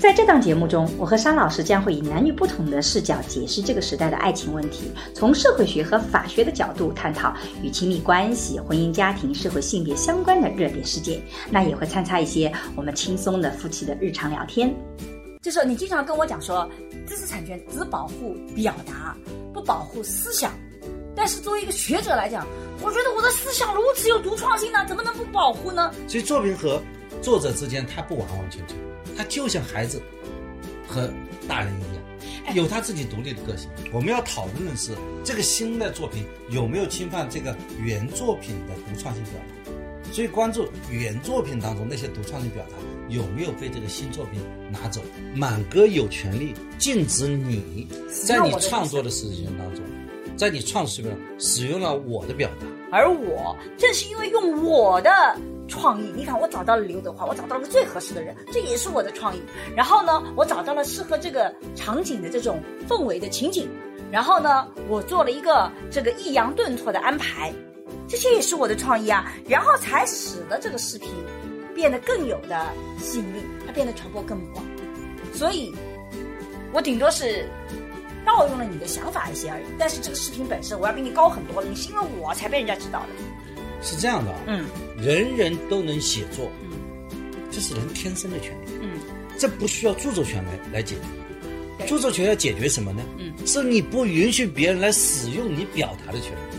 在这档节目中，我和沙老师将会以男女不同的视角解释这个时代的爱情问题，从社会学和法学的角度探讨与亲密关系、婚姻家庭、社会性别相关的热点事件。那也会参差一些我们轻松的夫妻的日常聊天。就是你经常跟我讲说，知识产权只保护表达，不保护思想。但是作为一个学者来讲，我觉得我的思想如此有独创性呢，怎么能不保护呢？所以作品和作者之间，他不完完全全。他就像孩子和大人一样，有他自己独立的个性。我们要讨论的是这个新的作品有没有侵犯这个原作品的独创性表达，所以关注原作品当中那些独创性表达有没有被这个新作品拿走。满哥有权利禁止你在你创作的时间当中，在你创作中使用了我的表达，而我正是因为用我的。创意，你看，我找到了刘德华，我找到了最合适的人，这也是我的创意。然后呢，我找到了适合这个场景的这种氛围的情景，然后呢，我做了一个这个抑扬顿挫的安排，这些也是我的创意啊。然后才使得这个视频变得更有的吸引力，它变得传播更广。所以，我顶多是盗用了你的想法一些而已。但是这个视频本身，我要比你高很多了，你是因为我才被人家知道的。是这样的啊，嗯，人人都能写作，嗯，这是人天生的权利，嗯，这不需要著作权来来解决，著作权要解决什么呢？嗯，是你不允许别人来使用你表达的权利，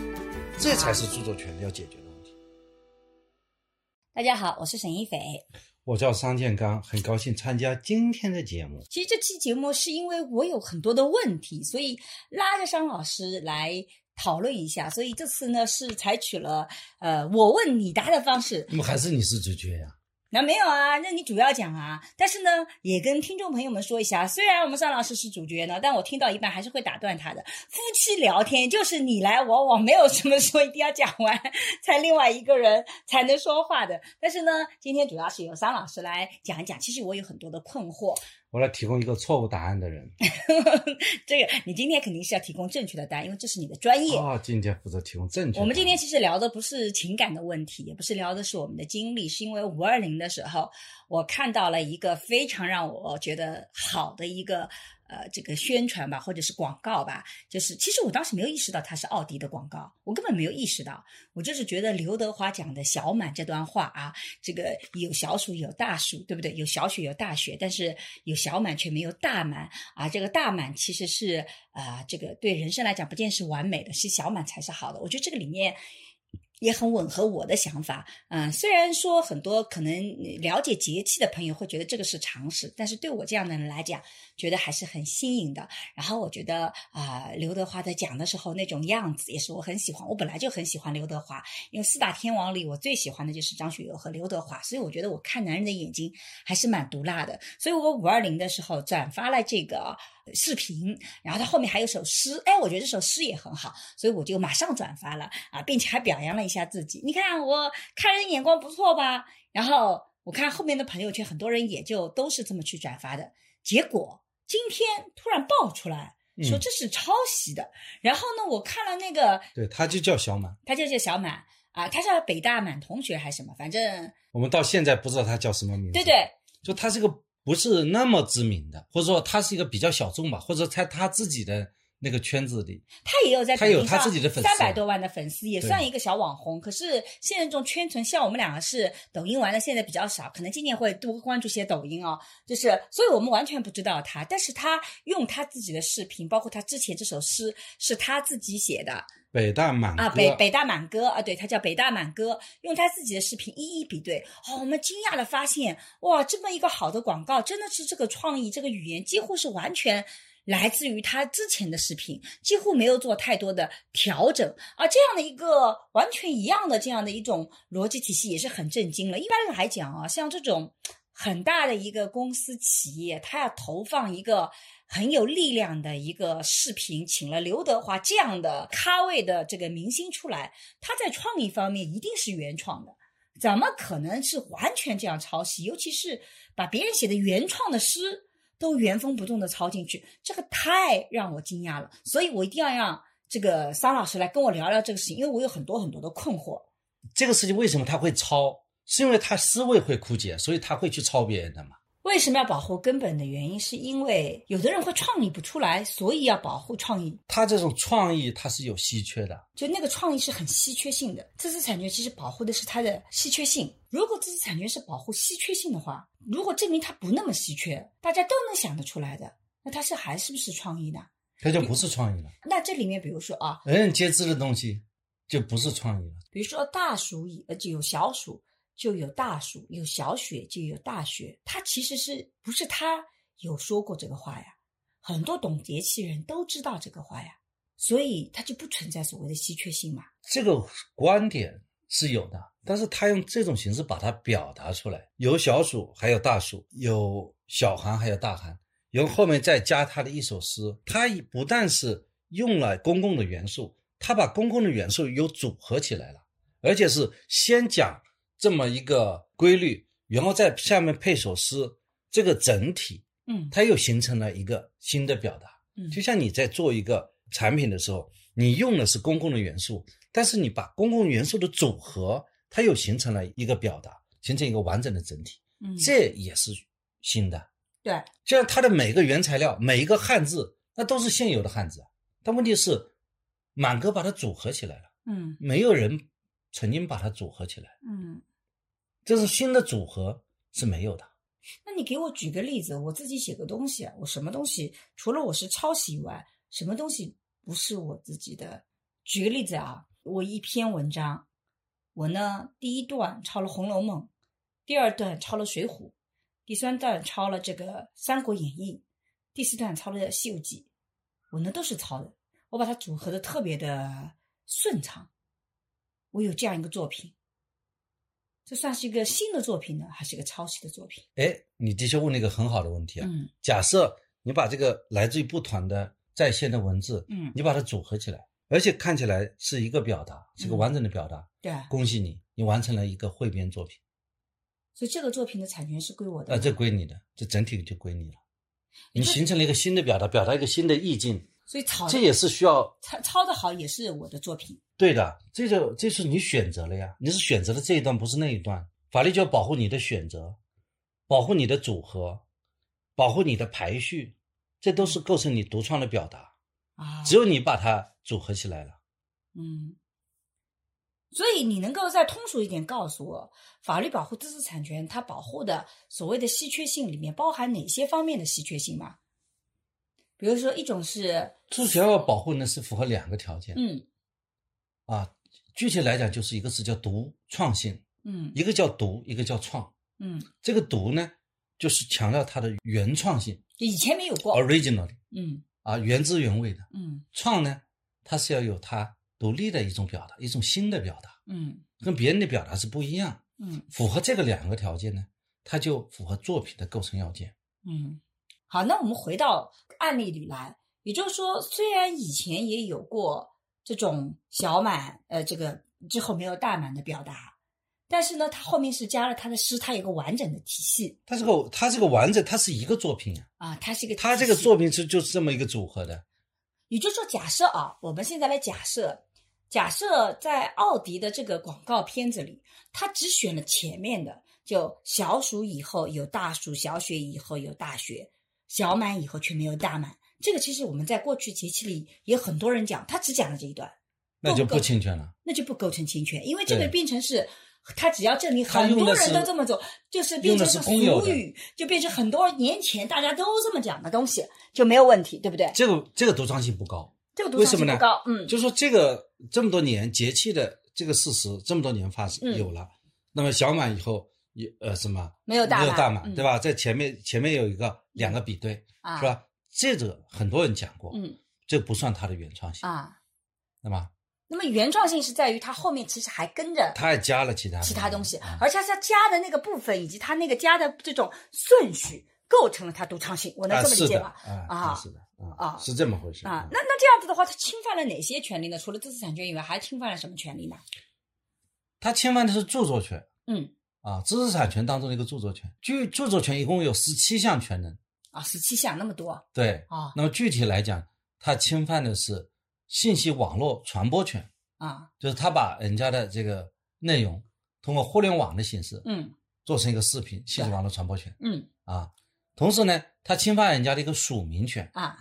这才是著作权要解决的问题。大家好，我是沈一斐，我叫商建刚，很高兴参加今天的节目。其实这期节目是因为我有很多的问题，所以拉着商老师来。讨论一下，所以这次呢是采取了呃我问你答的方式。那么还是你是主角呀？那没有啊，那你主要讲啊。但是呢，也跟听众朋友们说一下，虽然我们尚老师是主角呢，但我听到一半还是会打断他的。夫妻聊天就是你来我往，没有什么说一定要讲完才另外一个人才能说话的。但是呢，今天主要是由桑老师来讲一讲。其实我有很多的困惑。我来提供一个错误答案的人，这个你今天肯定是要提供正确的答案，因为这是你的专业啊。今天负责提供正确。我们今天其实聊的不是情感的问题，也不是聊的是我们的经历，是因为五二零的时候，我看到了一个非常让我觉得好的一个。呃，这个宣传吧，或者是广告吧，就是其实我当时没有意识到它是奥迪的广告，我根本没有意识到，我就是觉得刘德华讲的小满这段话啊，这个有小暑有大暑，对不对？有小雪有大雪，但是有小满却没有大满啊。这个大满其实是啊，这个对人生来讲不见是完美的，是小满才是好的。我觉得这个里面。也很吻合我的想法，嗯，虽然说很多可能了解节气的朋友会觉得这个是常识，但是对我这样的人来讲，觉得还是很新颖的。然后我觉得啊，刘德华在讲的时候那种样子也是我很喜欢。我本来就很喜欢刘德华，因为四大天王里我最喜欢的就是张学友和刘德华，所以我觉得我看男人的眼睛还是蛮毒辣的。所以我五二零的时候转发了这个。视频，然后他后面还有首诗，哎，我觉得这首诗也很好，所以我就马上转发了啊，并且还表扬了一下自己。你看我看人眼光不错吧？然后我看后面的朋友圈，很多人也就都是这么去转发的。结果今天突然爆出来说这是抄袭的，然后呢，我看了那个，对，他就叫小满，他就叫小满啊，他叫北大满同学还是什么？反正我们到现在不知道他叫什么名字。对对，就他是个。不是那么知名的，或者说他是一个比较小众吧，或者在他自己的那个圈子里，他也有在他有他自己的粉丝，三百多万的粉丝，也算一个小网红。可是现在这种圈层，像我们两个是抖音玩的，现在比较少，可能今年会多关注些抖音哦。就是，所以我们完全不知道他，但是他用他自己的视频，包括他之前这首诗是他自己写的。北大满啊，北北大满哥啊，对他叫北大满哥，用他自己的视频一一比对，哦，我们惊讶的发现，哇，这么一个好的广告，真的是这个创意，这个语言几乎是完全来自于他之前的视频，几乎没有做太多的调整。啊，这样的一个完全一样的这样的一种逻辑体系也是很震惊了。一般来讲啊，像这种很大的一个公司企业，他要投放一个很有力量的一个视频，请了刘德华这样的咖位的这个明星出来，他在创意方面一定是原创的，怎么可能是完全这样抄袭？尤其是把别人写的原创的诗都原封不动的抄进去，这个太让我惊讶了。所以我一定要让这个桑老师来跟我聊聊这个事情，因为我有很多很多的困惑。这个事情为什么他会抄？是因为他思维会枯竭，所以他会去抄别人的嘛？为什么要保护根本的原因，是因为有的人会创意不出来，所以要保护创意。他这种创意，它是有稀缺的，就那个创意是很稀缺性的。知识产权其实保护的是它的稀缺性。如果知识产权是保护稀缺性的话，如果证明它不那么稀缺，大家都能想得出来的，那它是还是不是创意呢？它就不是创意了。那这里面，比如说啊，人人皆知的东西，就不是创意了。比如说大鼠蚁呃就有小鼠。就有大暑，有小雪，就有大雪。他其实是不是他有说过这个话呀？很多懂节气人都知道这个话呀，所以他就不存在所谓的稀缺性嘛。这个观点是有的，但是他用这种形式把它表达出来，有小暑，还有大暑，有小寒，还有大寒，然后后面再加他的一首诗。他不但是用了公共的元素，他把公共的元素又组合起来了，而且是先讲。这么一个规律，然后在下面配首诗，这个整体，嗯，它又形成了一个新的表达。嗯，就像你在做一个产品的时候，你用的是公共的元素，但是你把公共元素的组合，它又形成了一个表达，形成一个完整的整体。嗯，这也是新的。对，就像它的每个原材料，每一个汉字，那都是现有的汉字，但问题是，满哥把它组合起来了。嗯，没有人曾经把它组合起来。嗯。这是新的组合是没有的。那你给我举个例子，我自己写个东西，我什么东西除了我是抄袭以外，什么东西不是我自己的？举个例子啊，我一篇文章，我呢第一段抄了《红楼梦》，第二段抄了《水浒》，第三段抄了这个《三国演义》，第四段抄了《西游记》，我呢都是抄的，我把它组合的特别的顺畅，我有这样一个作品。这算是一个新的作品呢，还是一个抄袭的作品？哎，你的确问了一个很好的问题啊。嗯，假设你把这个来自于不同的在线的文字，嗯，你把它组合起来，而且看起来是一个表达，是个完整的表达。对，恭喜你，你完成了一个汇编作品。所以这个作品的产权是归我的。啊，这归你的，这整体就归你了。你形成了一个新的表达，表达一个新的意境。所以抄这也是需要抄抄的好，也是我的作品。对的，这就这是你选择了呀，你是选择了这一段，不是那一段。法律就要保护你的选择，保护你的组合，保护你的排序，这都是构成你独创的表达啊。只有你把它组合起来了。嗯。所以你能够再通俗一点告诉我，法律保护知识产权，它保护的所谓的稀缺性里面包含哪些方面的稀缺性吗？比如说，一种是知识要保护呢，是符合两个条件。嗯，啊，具体来讲，就是一个是叫独创性，嗯，一个叫独，一个叫创，嗯，这个独呢，就是强调它的原创性，以前没有过，original 的，嗯，啊，原汁原味的，嗯，创呢，它是要有它独立的一种表达，一种新的表达，嗯，跟别人的表达是不一样，嗯，符合这个两个条件呢，它就符合作品的构成要件，嗯，好，那我们回到。案例里来，也就是说，虽然以前也有过这种小满，呃，这个之后没有大满的表达，但是呢，他后面是加了他的诗，他有个完整的体系。它这个，它这个完整，它是一个作品啊。啊，它是一个。它这个作品是就是这么一个组合的。也就是说，假设啊，我们现在来假设，假设在奥迪的这个广告片子里，他只选了前面的，就小暑以后有大暑，小雪以后有大雪。小满以后却没有大满，这个其实我们在过去节气里也很多人讲，他只讲了这一段，那就不侵权了，那就不构成侵权，因为这个变成是，他只要证明很多人都这么做，就是变成是俗语，就变成很多年前大家都这么讲的东西就没有问题，对不对？这个这个独创性不高，这个独创性不高，嗯，就是说这个这么多年节气的这个事实，这么多年发生有了，那么小满以后。有呃什么没有大没有大满对吧？在前面前面有一个两个比对是吧？这个很多人讲过，嗯，这不算他的原创性啊。那么那么原创性是在于它后面其实还跟着他还加了其他其他东西啊，而且它加的那个部分以及它那个加的这种顺序，构成了它独创性。我能这么理解吗？啊啊是的啊啊是这么回事啊，那那这样子的话，它侵犯了哪些权利呢？除了知识产权以外，还侵犯了什么权利呢？他侵犯的是著作权嗯，啊，知识产权当中的一个著作权。据著作权一共有十七项权能，啊，十七项那么多对。啊那么具体来讲，它侵犯的是信息网络传播权，啊，就是他把人家的这个内容通过互联网的形式嗯做成一个视频，信息网络传播权嗯啊。同时呢，他侵犯人家的一个署名权，啊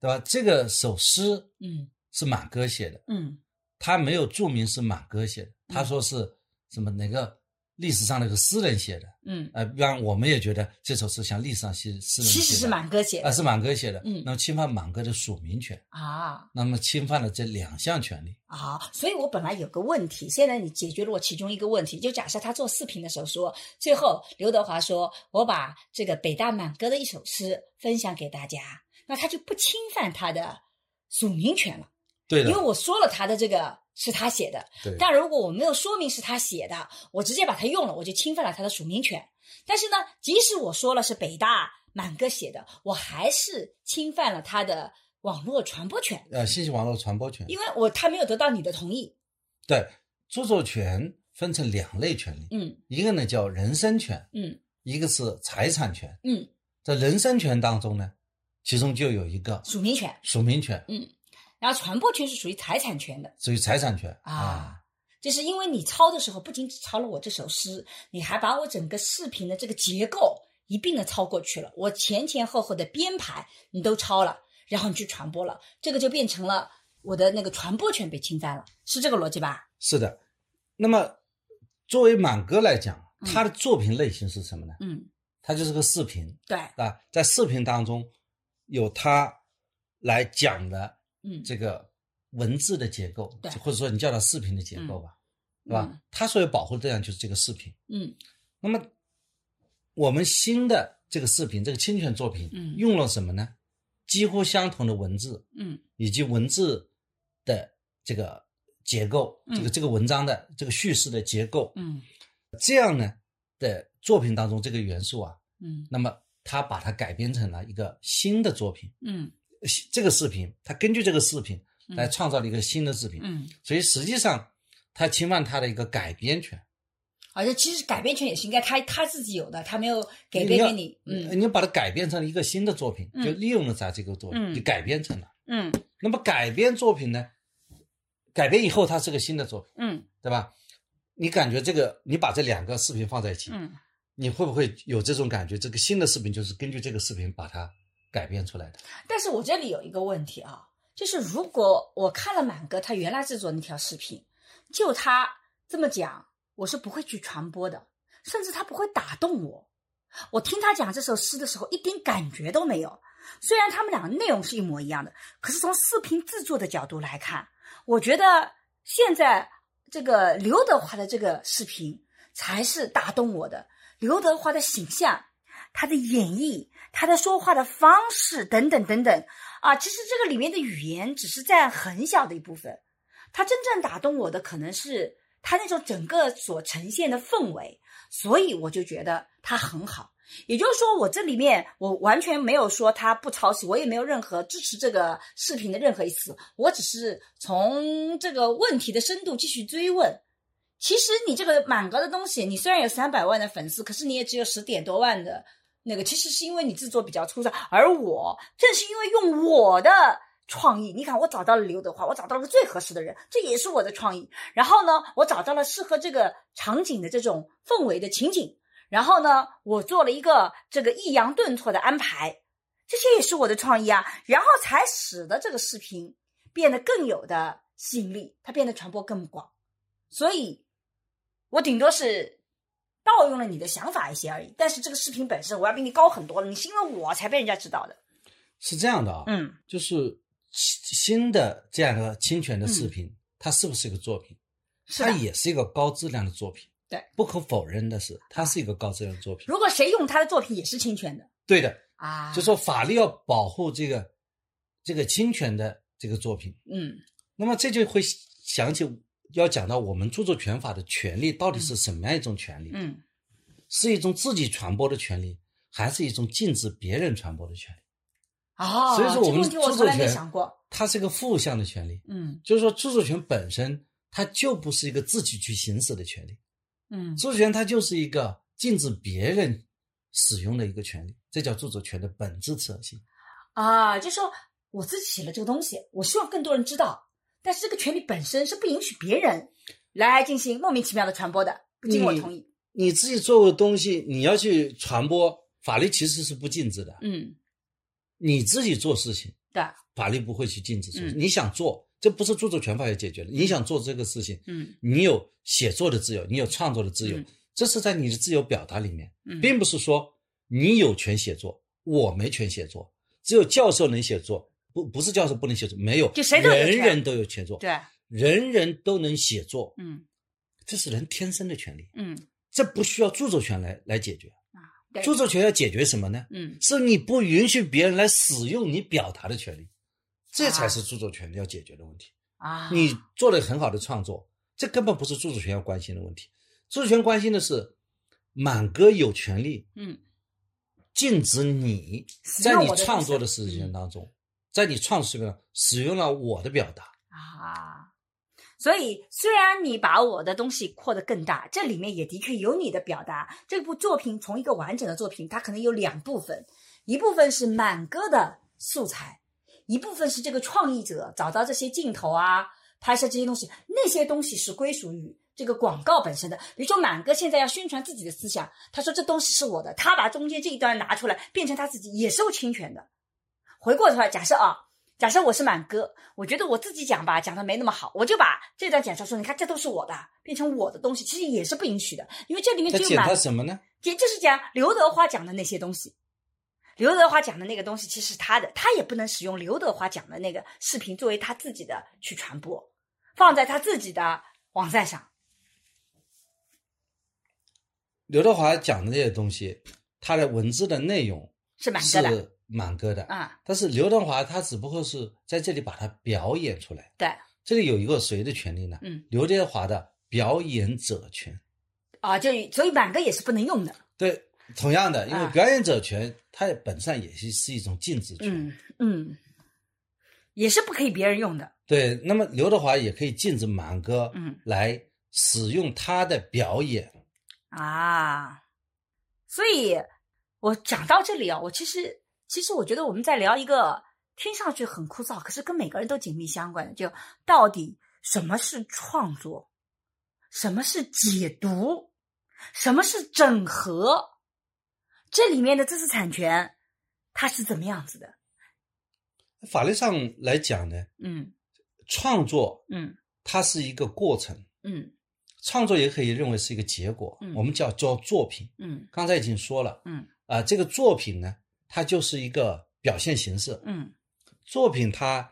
对吧？这个首诗嗯是满哥写的，嗯他没有注明是满哥写的，他说是什么哪个历史上那个诗人写的。嗯，呃，让我们也觉得这首诗像历史上写诗人写的，其实是满哥写啊、的是满哥写的。嗯那么侵犯满哥的署名权，啊那么侵犯了这两项权利。啊，所以我本来有个问题，现在你解决了我其中一个问题，就假设他做视频的时候说，最后刘德华说我把这个北大满哥的一首诗分享给大家，那他就不侵犯他的署名权了。对的因为，我说了他的这个是他写的，但如果我没有说明是他写的，我直接把它用了，我就侵犯了他的署名权。但是呢，即使我说了是北大满哥写的，我还是侵犯了他的网络传播权，呃，信息网络传播权。因为我他没有得到你的同意。对，著作权分成两类权利，嗯一个呢叫人身权，嗯一个是财产权。嗯，在人身权当中呢，其中就有一个署名权，署名权，嗯，然后传播权是属于财产权的属于财产权啊。就是因为你抄的时候，不仅只抄了我这首诗，你还把我整个视频的这个结构一并的抄过去了，我前前后后的编排你都抄了，然后你去传播了，这个就变成了我的那个传播权被侵占了，是这个逻辑吧？是的。那么作为满哥来讲，嗯他的作品类型是什么呢？嗯，他就是个视频对，啊，在视频当中有他来讲的嗯，这个文字的结构对，或者说你叫它视频的结构吧，对吧它？所有保护对象就是这个视频。嗯。那么我们新的这个视频，这个侵权作品，嗯。用了什么呢？几乎相同的文字嗯。以及文字的这个结构，嗯这个这个文章的这个叙事的结构，嗯。这样呢的作品当中这个元素啊，嗯。那么他把它改编成了一个新的作品。嗯这个视频，他根据这个视频嗯来创造了一个新的视频，嗯，所以实际上他侵犯他的一个改编权。而且其实改编权也是应该他他自己有的，他没有给你要编给你。嗯你把它改编成一个新的作品，嗯就利用了咱这个作品，嗯就改编成了。嗯那么改编作品呢？改编以后它是个新的作品，嗯对吧？你感觉这个，你把这两个视频放在一起，嗯你会不会有这种感觉？这个新的视频就是根据这个视频把它改编出来的。但是我这里有一个问题啊，就是如果我看了满哥他原来制作那条视频，就他这么讲，我是不会去传播的，甚至他不会打动我。我听他讲这首诗的时候，一点感觉都没有。虽然他们两个内容是一模一样的，可是从视频制作的角度来看，我觉得现在这个刘德华的这个视频才是打动我的。刘德华的形象，他的演绎，他的说话的方式等等等等啊，其实这个里面的语言只是占很小的一部分，他真正打动我的可能是他那种整个所呈现的氛围，所以我就觉得他很好。也就是说，我这里面我完全没有说他不抄袭，我也没有任何支持这个视频的任何一词，我只是从这个问题的深度继续追问。其实你这个满格的东西，你虽然有三百万的粉丝，可是你也只有十点多万的那个。其实是因为你制作比较粗糙，而我正是因为用我的创意，你看我找到了刘德华，我找到了最合适的人，这也是我的创意。然后呢，我找到了适合这个场景的这种氛围的情景，然后呢，我做了一个这个抑扬顿挫的安排，这些也是我的创意啊。然后才使得这个视频变得更有的吸引力，它变得传播更广。所以。我顶多是盗用了你的想法一些而已，但是这个视频本身我要比你高很多了，你是因为我才被人家知道的。是这样的啊，嗯，就是新的这样的侵权的视频，它是不是一个作品？是。它也是一个高质量的作品。对，不可否认的是，它是一个高质量的作品。如果谁用他的作品也是侵权的对的，啊，就说法律要保护这个这个侵权的这个作品，嗯那么这就会想起要讲到我们著作权法的权利到底是什么样一种权利？嗯是一种自己传播的权利，还是一种禁止别人传播的权利？哦，所以说我们著作权想过。它是一个负向的权利，嗯就是说著作权本身它就不是一个自己去行使的权利，嗯著作权它就是一个禁止别人使用的一个权利，这叫著作权的本质特性。啊，就说我自己写了这个东西，我希望更多人知道，但是这个权利本身是不允许别人来进行莫名其妙的传播的，不经我同意。你自己做的东西，你要去传播，法律其实是不禁止的。嗯，你自己做事情，对，法律不会去禁止你想做，这不是著作权法要解决的。你想做这个事情，嗯你有写作的自由，你有创作的自由，嗯这是在你的自由表达里面，嗯，并不是说你有权写作，我没权写作，只有教授能写作，不不是教授不能写作，没有，就谁都有人人都有写作，对，人人都能写作，嗯这是人天生的权利，嗯这不需要著作权来来解决。对著作权要解决什么呢？嗯是你不允许别人来使用你表达的权利，这才是著作权要解决的问题。啊，你做了很好的创作，这根本不是著作权要关心的问题。著作权关心的是满哥有权利嗯禁止你在你创作的事情当中，在你创作时间使用了我的表达。啊。所以，虽然你把我的东西扩得更大，这里面也的确有你的表达。这部作品从一个完整的作品，它可能有两部分，一部分是满哥的素材，一部分是这个创意者找到这些镜头啊，拍摄这些东西，那些东西是归属于这个广告本身的。比如说满哥现在要宣传自己的思想，他说这东西是我的，他把中间这一段拿出来变成他自己，也是受侵权的。回过头来，假设啊，假设我是满哥，我觉得我自己讲吧，讲的没那么好，我就把这段剪出来说，你看这都是我的，变成我的东西，其实也是不允许的，因为这里面在检只有满他什么呢？也就是讲刘德华讲的那些东西。刘德华讲的那个东西其实是他的，他也不能使用刘德华讲的那个视频作为他自己的去传播，放在他自己的网站上。刘德华讲的这些东西，他的文字的内容是满哥的是满哥的，啊、但是刘德华他只不过是在这里把它表演出来。对，这里有一个谁的权利呢？嗯，刘德华的表演者权。啊，就所以满哥也是不能用的。对，同样的，因为啊表演者权，它本身也是是一种禁止权。嗯嗯，也是不可以别人用的。对，那么刘德华也可以禁止满哥嗯来使用他的表演。啊，所以我讲到这里啊，我其实其实我觉得我们在聊一个听上去很枯燥，可是跟每个人都紧密相关的，就到底什么是创作，什么是解读，什么是整合，这里面的知识产权它是怎么样子的？法律上来讲呢，嗯创作嗯它是一个过程，嗯创作也可以认为是一个结果，嗯我们叫叫作品。嗯刚才已经说了，嗯啊、这个作品呢，它就是一个表现形式。嗯作品它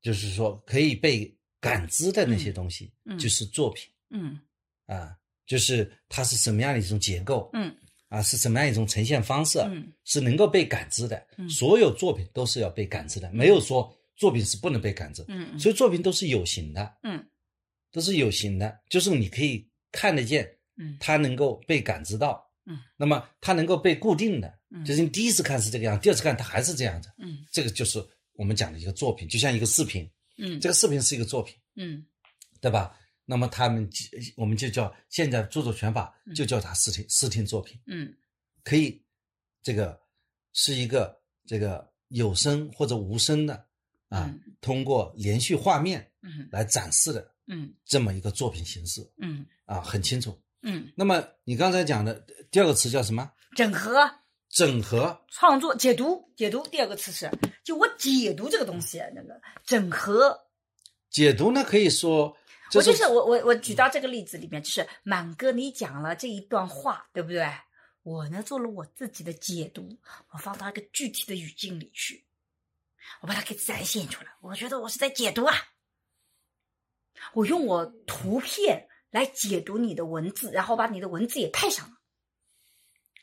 就是说可以被感知的那些东西，嗯嗯就是作品嗯啊，就是它是什么样的一种结构，嗯啊，是什么样一种呈现方式，嗯是能够被感知的。嗯所有作品都是要被感知的，没有说作品是不能被感知。嗯所以作品都是有形的，嗯都是有形的，就是你可以看得见，嗯它能够被感知到。嗯，那么它能够被固定的，嗯就是你第一次看是这个样，第二次看它还是这样子。嗯。这个就是我们讲的一个作品，就像一个视频，嗯。这个视频是一个作品，嗯。对吧？那么他们我们就叫现在著作权法就叫它视听视听作品，嗯。可以这个是一个这个有声或者无声的啊，嗯。通过连续画面嗯。来展示的嗯。这么一个作品形式嗯。啊，很清楚。嗯，那么你刚才讲的第二个词叫什么？整合。整合。创作、解读、解读。第二个词是，就我解读这个东西，那个整合。解读呢，可以说我就是我我我举到这个例子里面，就是满哥你讲了这一段话，对不对？我呢做了我自己的解读，我放到一个具体的语境里去，我把它给展现出来。我觉得我是在解读啊，我用我图片来解读你的文字，然后把你的文字也配上了，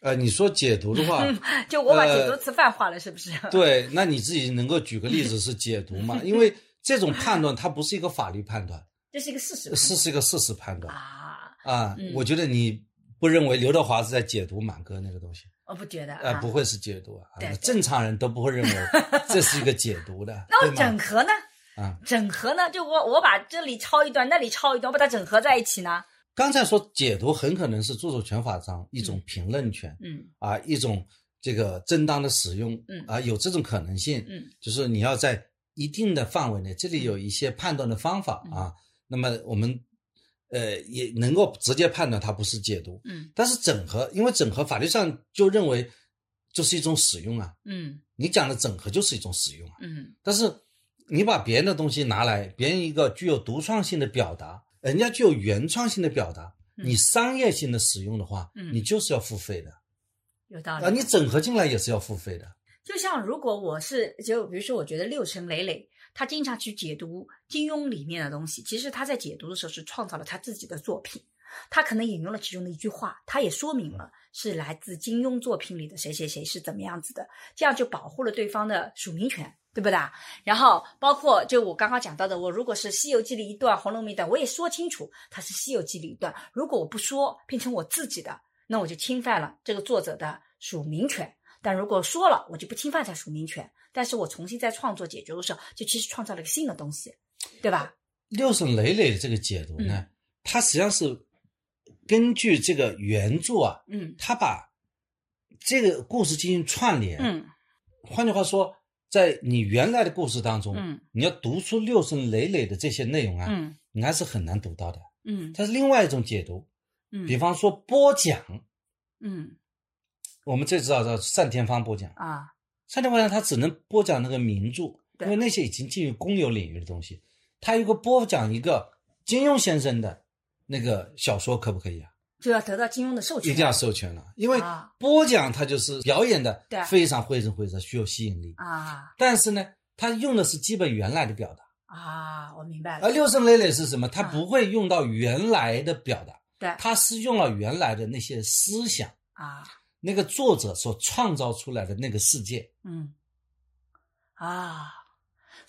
呃，你说解读的话，就我把呃解读词泛化了，是不是？对，那你自己能够举个例子是解读吗？因为这种判断它不是一个法律判断，这是一个事实是是一个事实判断啊，啊嗯。我觉得你不认为刘德华是在解读满哥那个东西，我不觉得呃，啊不。会是解读正常人都不会认为 这是一个解读的，那我？整合呢？啊，整合呢？就我我把这里抄一段，那里抄一段，我把它整合在一起呢？刚才说解读很可能是著作权法上一种评论权嗯啊，一种这个正当的使用嗯啊，有这种可能性。嗯就是你要在一定的范围内，这里有一些判断的方法嗯啊。那么我们呃也能够直接判断它不是解读，嗯但是整合，因为整合法律上就认为就是一种使用啊。嗯你讲的整合就是一种使用啊。嗯但是你把别人的东西拿来，别人一个具有独创性的表达，人家具有原创性的表达，嗯你商业性的使用的话，嗯你就是要付费的有道理。啊，你整合进来也是要付费的。就像如果我是就比如说，我觉得六神磊磊他经常去解读金庸里面的东西，其实他在解读的时候是创造了他自己的作品，他可能引用了其中的一句话，他也说明了是来自金庸作品里的谁谁谁是怎么样子的，这样就保护了对方的署名权。对不对？然后包括就我刚刚讲到的，我如果是《西游记》里一段，《红楼梦》一段，我也说清楚它是《西游记》里一段。如果我不说，变成我自己的，那我就侵犯了这个作者的署名权。但如果说了，我就不侵犯他署名权，但是我重新在创作解决的时候，就其实创造了一个新的东西，对吧？六神磊磊的这个解读呢，嗯它实际上是根据这个原著啊，嗯。他把这个故事进行串联。嗯。换句话说，在你原来的故事当中，嗯。你要读出六神磊磊的这些内容啊，嗯。你还是很难读到的。嗯。它是另外一种解读，嗯，比方说播讲，嗯。我们最知道的单田芳播讲，啊单田芳他只能播讲那个名著，因为那些已经进入公有领域的东西。他如果播讲一个金庸先生的那个小说，可不可以啊？就要得到金庸的授权，一定要授权了，因为啊播讲它就是表演的对非常绘声绘色，具有吸引力。啊但是呢，他用的是基本原来的表达，啊，我明白了而，六神磊磊是什么？他啊不会用到原来的表达，对他是用了原来的那些思想，啊那个作者所创造出来的那个世界。嗯啊。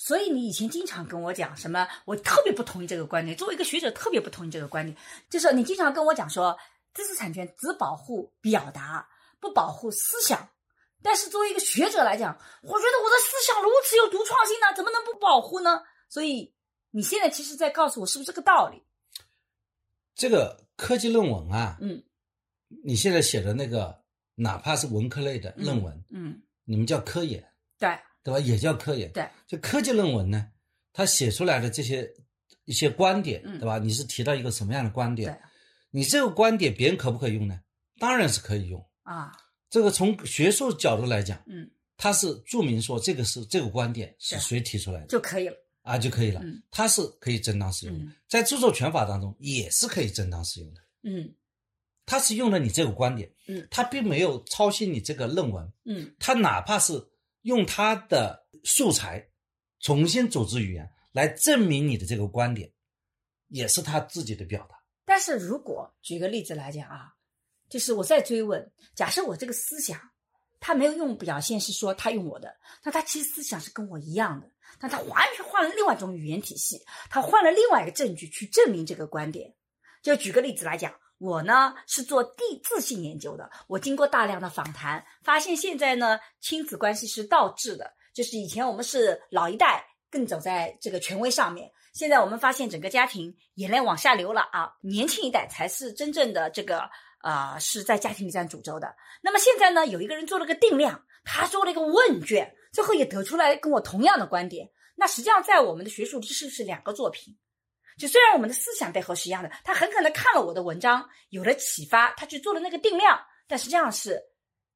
所以你以前经常跟我讲什么？我特别不同意这个观点。作为一个学者，特别不同意这个观点，就是你经常跟我讲说，知识产权只保护表达，不保护思想。但是作为一个学者来讲，我觉得我的思想如此有独创性呢，怎么能不保护呢？所以你现在其实在告诉我是不是这个道理？这个科技论文啊，嗯你现在写的那个，哪怕是文科类的论文，嗯，你们叫科研，对对吧？也叫科研。对，就科技论文呢，它写出来的这些一些观点，嗯对吧？你是提到一个什么样的观对点？你这个观点别人可不可以用呢？当然是可以用。啊，这个从学术角度来讲，嗯，它是注明说这个是这个观点是谁提出来的就可以了。啊就可以了嗯，它是可以正当使用的嗯，在著作权法当中也是可以正当使用的。嗯它是用了你这个观点，嗯它并没有抄袭你这个论文，嗯它哪怕是用他的素材重新组织语言来证明你的这个观点，也是他自己的表达。但是如果举个例子来讲啊，就是我再追问，假设我这个思想，他没有用表现是说他用我的，那他其实思想是跟我一样的，但他完全换了另外一种语言体系，他换了另外一个证据去证明这个观点。就举个例子来讲，我呢是做地自性研究的，我经过大量的访谈，发现现在呢亲子关系是倒置的，就是以前我们是老一代更走在这个权威上面，现在我们发现整个家庭眼泪往下流了啊，年轻一代才是真正的这个呃是在家庭里占主轴的。那么现在呢，有一个人做了个定量，他做了一个问卷，最后也得出来跟我同样的观点。那实际上在我们的学术知识是两个作品。就虽然我们的思想背后是一样的，他很可能看了我的文章有了启发，他去做了那个定量，但实际上是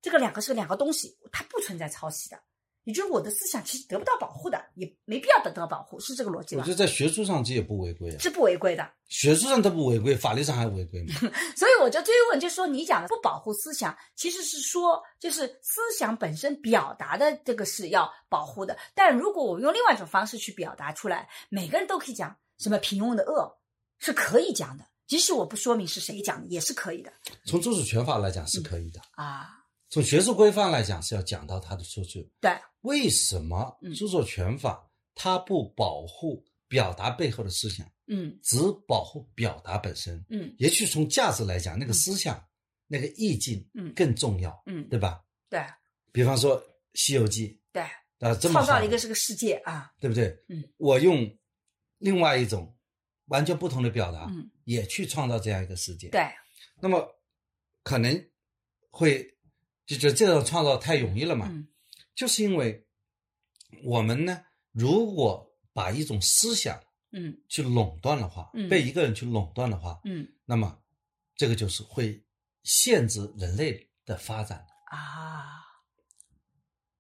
这个两个是两个东西，它不存在抄袭的。也就是我的思想其实得不到保护的，也没必要得到保护，是这个逻辑吧我觉？得在学术上这也不违规啊，是不违规的。学术上都不违规，法律上还违规吗？所以我就追问，就说你讲的不保护思想，其实是说就是思想本身表达的这个是要保护的。但如果我用另外一种方式去表达出来，每个人都可以讲什么平庸的恶，是可以讲的。即使我不说明是谁讲的，也是可以的从著作权法来讲是可以的，啊。从学术规范来讲是要讲到它的出处。对，为什么嗯著作权法它不保护表达背后的思想，嗯只保护表达本身。嗯也许从价值来讲，那个思想、那个意境嗯更重要，嗯，对吧？对比方说《西游记》对，啊，这么创造了一个是个世界啊，对不对？嗯，我用另外一种完全不同的表达，嗯也去创造这样一个世界。，对，那么可能会就觉得这种创造太容易了嘛？嗯就是因为我们呢，如果把一种思想嗯去垄断的话，嗯被一个人去垄断的话，嗯那么这个就是会限制人类的发展啊，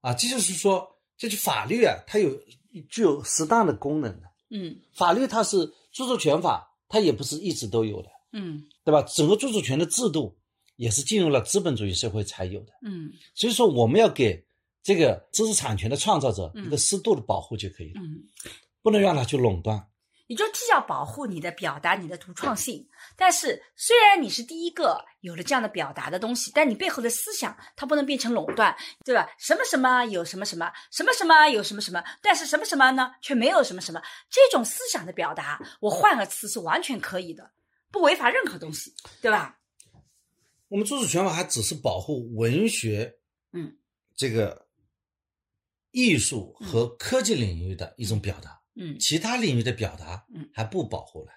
啊。这就是说，这就法律啊，它有具有适当的功能的。嗯法律它是著作权法，它也不是一直都有的，嗯对吧？整个著作权的制度也是进入了资本主义社会才有的。嗯所以说，我们要给这个知识产权的创造者嗯一个适度的保护就可以了，嗯，不能让他去垄断。你就既要保护你的表达、你的独创性，但是虽然你是第一个有了这样的表达的东西，但你背后的思想它不能变成垄断，对吧？什么什么有什么什么，什么什么有什么什么，但是什么什么呢却没有什么什么，这种思想的表达，我换个词是完全可以的，不违法任何东西，对吧？我们著作权法还只是保护文学，嗯，这个艺术和科技领域的一种表达，嗯其他领域的表达，嗯还不保护了，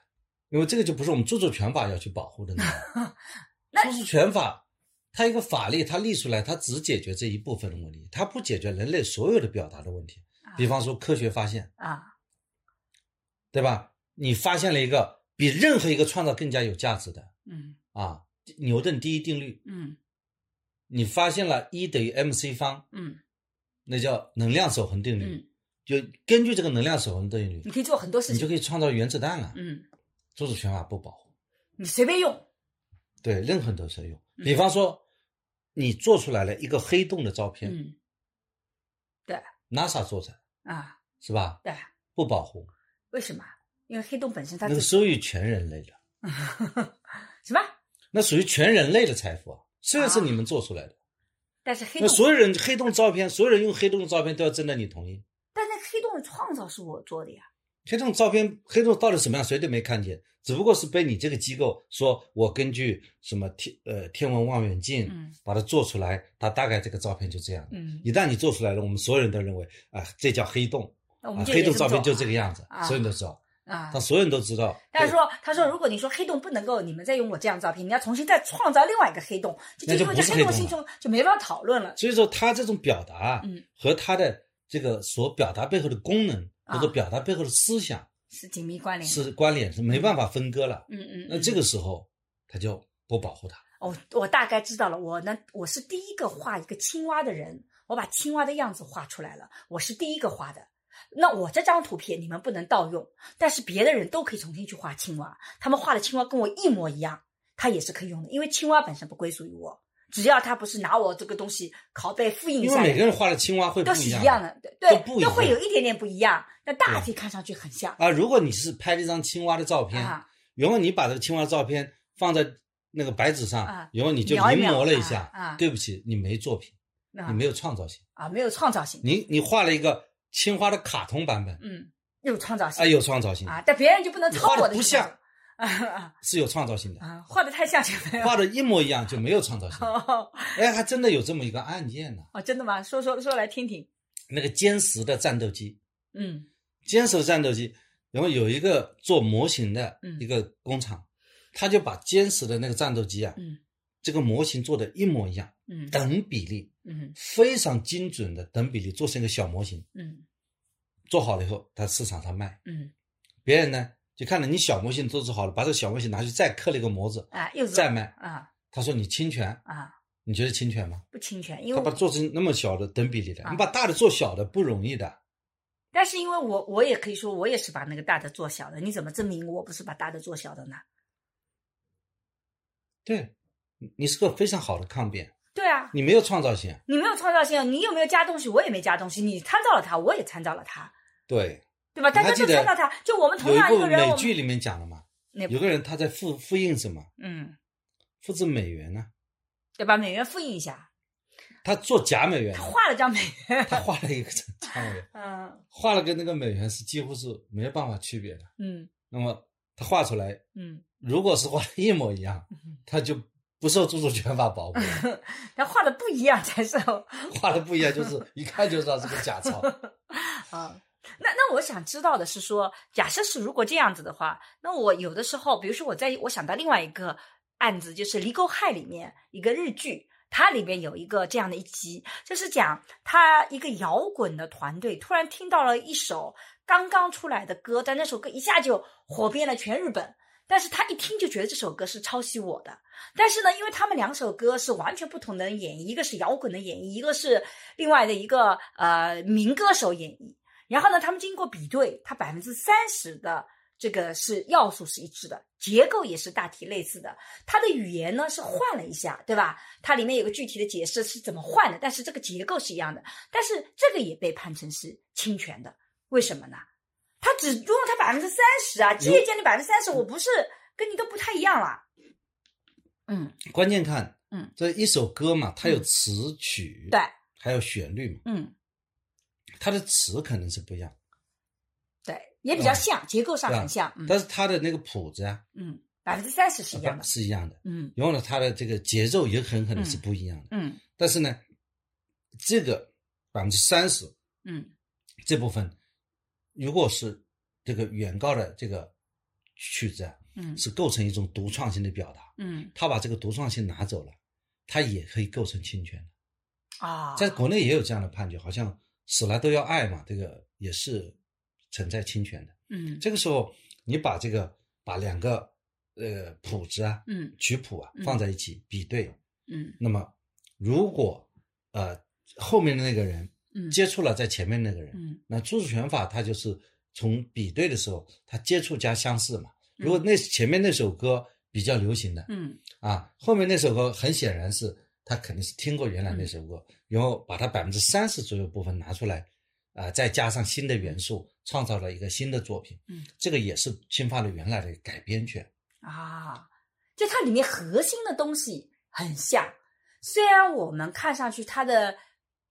因为这个就不是我们著作权法要去保护的内容。那著作权法它一个法律，它立出来，它只解决这一部分的问题，它不解决人类所有的表达的问题。比方说科学发现，啊，对吧？你发现了一个比任何一个创造更加有价值的嗯啊，牛顿第一定律，嗯你发现了 E 等于 mc 方，嗯那叫能量守恒定律。嗯，就根据这个能量守恒定律你，可以做很多事情，你就可以创造原子弹了。嗯，著作权法不保护，你随便用，对任何人都适用。嗯比方说，你做出来了一个黑洞的照片、嗯，对 n a s a 做的，啊，是吧？对，不保护，为什么？因为黑洞本身它那个自己属于全人类的，什么？那属于全人类的财富啊。虽然是啊你们做出来的，但是黑那洞，所有人黑洞照片，所有人用黑洞的照片都要征得你同意。黑洞的创造是我做的呀。黑洞照片，黑洞到底什么样，谁都没看见，只不过是被你这个机构说，我根据什么天呃天文望远镜，嗯把它做出来，它大概这个照片就这样。嗯，一旦你做出来了，我们所有人都认为啊，这叫黑洞啊那我们，黑洞照片就这个样子，啊所有人都知道，啊他。所有人都知道。他说：“他说，如果你说黑洞不能够，你们再用我这样照片，你要重新再创造另外一个黑洞，就那就因为这不是黑洞黑洞形成就没法讨论了。所以说，他这种表达啊嗯和他的这个所表达背后的功能啊或者表达背后的思想是紧密关联。是关联，是没办法分割了。嗯嗯，那这个时候他就不保护它。哦，我大概知道了。我呢，我是第一个画一个青蛙的人，我把青蛙的样子画出来了，我是第一个画的。那我这张图片你们不能盗用，但是别的人都可以重新去画青蛙，他们画的青蛙跟我一模一样，它也是可以用的，因为青蛙本身不归属于我，只要他不是拿我这个东西拷贝复印因为，每个人画的青蛙会不都是一样的，对都对，不一样都会有一点点不一样，但大体看上去很像啊。如果你是拍了一张青蛙的照片，啊。然后你把这个青蛙照片放在那个白纸上，啊然后你就临摹了一下，对不起，你没作品，啊你没有创造性。啊，没有创造性，你你画了一个青蛙的卡通版本，嗯，有创造性啊，有创造性，啊，但别人就不能抄我的不像 是有创造性的。啊，画的太像就没有。画的一模一样就没有创造性。哦哎，还真的有这么一个案件呢。哦，真的吗？说说说来听听。那个歼十的战斗机，嗯歼十的战斗机，然后有一个做模型的嗯一个工厂，他就把歼十的那个战斗机啊，嗯这个模型做的一模一样，嗯等比例，嗯非常精准的等比例做成一个小模型，嗯做好了以后，他市场上卖，嗯别人呢就看了你小模型都做好了，把这个小模型拿去再刻了一个模子，啊，又再卖，啊他说你侵权，啊，你觉得侵权吗？不侵权，因为他把做成那么小的等比例的，啊你把大的做小的不容易的。但是因为我我也可以说我也是把那个大的做小的，你怎么证明我不是把大的做小的呢？对，你是个非常好的抗辩，对啊，你没有创造性。你没有创造性，你有没有加东西？我也没加东西，你参照了他，我也参照了他，对，对吧？大家你还记得都参照它，就我们同样一个人，美剧里面讲了嘛，有个人他在复复印什么，嗯，复制美元呢、对吧？美元复印一下，他他做假美元他，画了张美元，他画了一个假美元，嗯。画了跟那个美元是几乎是没有办法区别的。嗯。那么他画出来，嗯，如果是画的一模一样，他就不受著作权法保护。他画的不一样才是画的不一样，就是一看就知道是个假钞。啊。那那我想知道的是说，假设是如果这样子的话，那我有的时候，比如说我在我想到另外一个案子，就是《离沟害》里面一个日剧，它里面有一个这样的一集，就是讲他一个摇滚的团队突然听到了一首刚刚出来的歌，但那首歌一下就火遍了全日本。但是他一听就觉得这首歌是抄袭我的，但是呢，因为他们两首歌是完全不同的演绎，一个是摇滚的演绎，一个是另外的一个呃民歌手演绎。然后呢，他们经过比对，它百分之三十的这个是要素是一致的，结构也是大体类似的。它的语言呢是换了一下，对吧？它里面有个具体的解释是怎么换的，但是这个结构是一样的。但是这个也被判成是侵权的，为什么呢？他只用了他百分之三十啊，借鉴的百分之三十，我不是跟你都不太一样了。嗯关键看，嗯，这一首歌嘛，它有词曲，对，还有旋律嘛，嗯它的词可能是不一样，对，也比较像，结构上很像。嗯但是它的那个谱子啊，嗯，百分之三十是一样的。是一样的，嗯然后呢，它的这个节奏也很可能是不一样的。嗯但是呢，这个百分之三十嗯这部分，如果是这个原告的这个曲子啊，嗯是构成一种独创性的表达，嗯他把这个独创性拿走了，他也可以构成侵权。啊，在国内也有这样的判决，好像死了都要爱嘛，这个也是存在侵权的。嗯。这个时候，你把这个把两个呃谱子啊、嗯曲谱啊嗯放在一起比对，嗯。那么如果呃后面的那个人嗯。接触了在前面那个人，嗯。那著作权法它就是从比对的时候，它接触加相似嘛。嗯。如果那前面那首歌比较流行的，嗯。啊，后面那首歌很显然是他肯定是听过原来那首歌，然后把它百分之三十左右部分拿出来，啊、再加上新的元素，创造了一个新的作品。嗯，这个也是侵犯了原来的改编权。啊，就它里面核心的东西很像，虽然我们看上去它的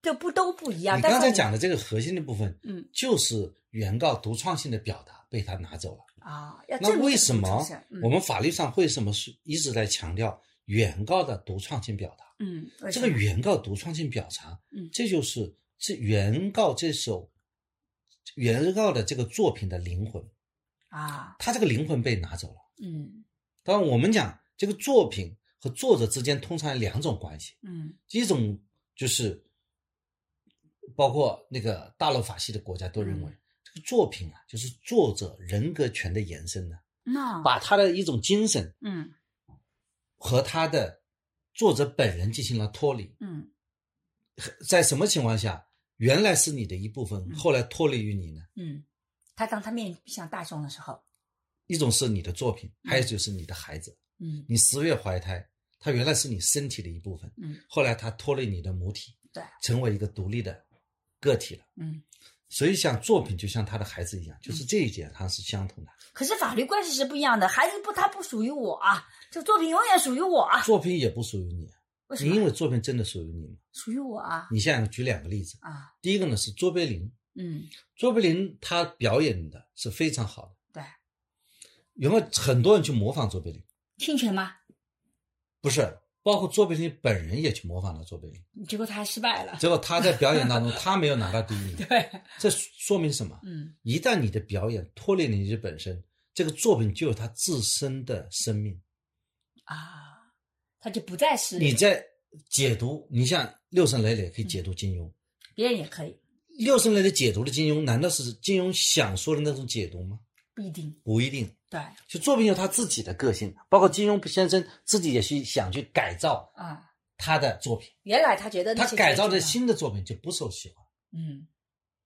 就不都不一样，你刚才讲的这个核心的部分，嗯就是原告独创性的表达被他拿走了。啊，要那为什么我们法律上为什么是一直在强调原告的独创性表达？嗯这个原告独创性表达，嗯。这就是这原告这首原告的这个作品的灵魂，啊。他这个灵魂被拿走了。嗯。当然，我们讲这个作品和作者之间通常有两种关系，嗯。一种就是包括那个大陆法系的国家都认为、嗯。这个作品啊，就是作者人格权的延伸呢，那。把他的一种精神嗯和他的作者本人进行了脱离。嗯在什么情况下，原来是你的一部分，嗯后来脱离于你呢？嗯，他当他面向大众的时候，一种是你的作品，还有就是你的孩子。嗯你十月怀胎，他原来是你身体的一部分，嗯后来他脱离你的母体，对，成为一个独立的个体了。嗯，所以像作品就像他的孩子一样，就是这一点它是相同的。可是法律关系是不一样的，孩子不他不属于我啊，这作品永远属于我啊，作品也不属于你，为什么你因为作品真的属于你吗？属于我啊你现在举两个例子，啊第一个呢是卓别林，嗯卓别林他表演的是非常好的，对，然后很多人去模仿卓别林，侵权吗？不是，包括卓别林本人也去模仿了卓别林，结果他失败了，结果他在表演当中 他没有拿到第一名，对，这说明什么？嗯。一旦你的表演脱离了你的本身，这个作品就有它自身的生命。啊，他就不再是你在解读，你像六神磊磊可以解读金庸，别人也可以，六神磊磊解读的金庸，难道是金庸想说的那种解读吗？不一定，不一定。对就作品有他自己的个性，包括金庸先生自己也去想去改造啊，他的作品，原来他觉得他改造的新的作品就不受喜欢。嗯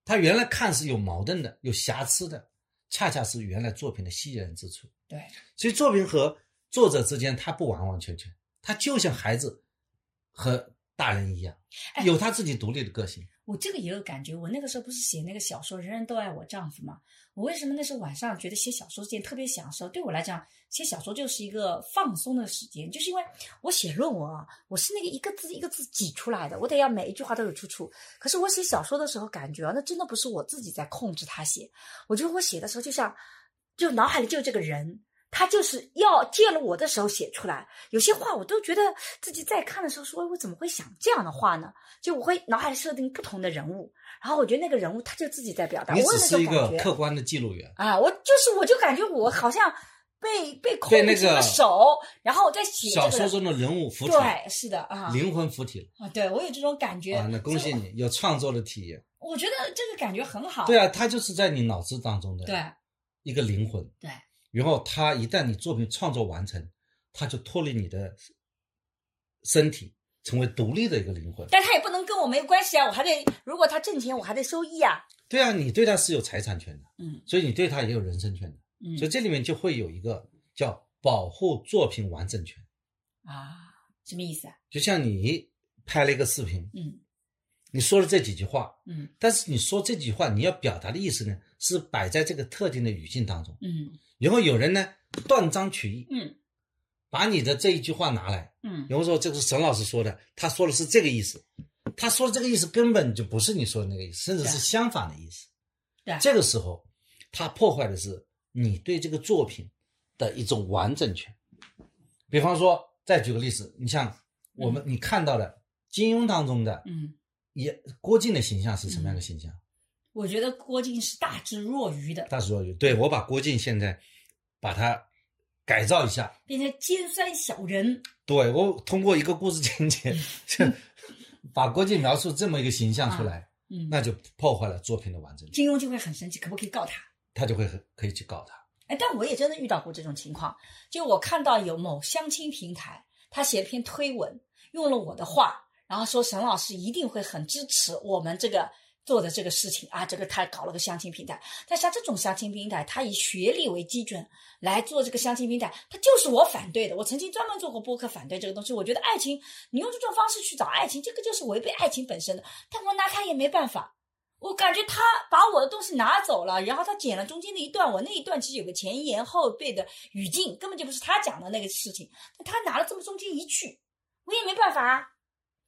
他原来看是有矛盾的、有瑕疵的，恰恰是原来作品的吸引人之处。对，所以作品和作者之间，他不完完全全，他就像孩子和大人一样，哎有他自己独立的个性。我这个也有感觉。我那个时候不是写那个小说《人人都爱我丈夫》吗？我为什么那时候晚上觉得写小说是件特别享受？对我来讲，写小说就是一个放松的时间，就是因为我写论文啊，我是那个一个字一个字挤出来的，我得要每一句话都有出处。可是我写小说的时候，感觉啊，那真的不是我自己在控制他写。我觉得我写的时候就像，就脑海里就这个人。他就是要借了我的时候写出来，有些话我都觉得自己在看的时候说，我怎么会想这样的话呢？就我会脑海里设定不同的人物，然后我觉得那个人物他就自己在表达。我只是一个客观的记录员啊！我就是我就感觉我好像被被控制了手，然后我在写小说中的人物附体。对，是的啊，灵魂附体了啊！对我有这种感觉啊！那恭喜你有创作的体验。我觉得这个感觉很好。对啊，他就是在你脑子当中的对一个灵魂。对。然后他一旦你作品创作完成，他就脱离你的身体，成为独立的一个灵魂。但他也不能跟我没有关系啊，我还得如果他挣钱，我还得收益啊。对啊，你对他是有财产权的，嗯，所以你对他也有人身权的，嗯，所以这里面就会有一个叫保护作品完整权啊，什么意思啊？就像你拍了一个视频，嗯，你说了这几句话，嗯，但是你说这几句话，你要表达的意思呢，是摆在这个特定的语境当中，嗯。然后有人呢断章取义，嗯，把你的这一句话拿来，嗯，然后说这个是沈老师说的，他说的是这个意思，他说的这个意思根本就不是你说的那个意思，甚至是相反的意思。对，这个时候他破坏的是你对这个作品的一种完整权。比方说，再举个例子，你像我们你看到的金庸当中的，嗯，也郭靖的形象是什么样的形象？我觉得郭靖是大智若愚的，大智若愚。对我把郭靖现在。把他改造一下，变成尖酸小人。对我通过一个故事情节，把郭靖描述这么一个形象出来，嗯，那就破坏了作品的完整。金庸就会很生气，可不可以告他？他就会很可以去告他。哎，但我也真的遇到过这种情况，就我看到有某相亲平台，他写篇推文，用了我的话，然后说沈老师一定会很支持我们这个。做的这个事情啊，这个他搞了个相亲平台，但像这种相亲平台，他以学历为基准来做这个相亲平台，他就是我反对的。我曾经专门做过播客反对这个东西。我觉得爱情，你用这种方式去找爱情，这个就是违背爱情本身的。但我拿他也没办法，我感觉他把我的东西拿走了，然后他剪了中间的一段，我那一段其实有个前言后背的语境，根本就不是他讲的那个事情。他拿了这么中间一句，我也没办法啊。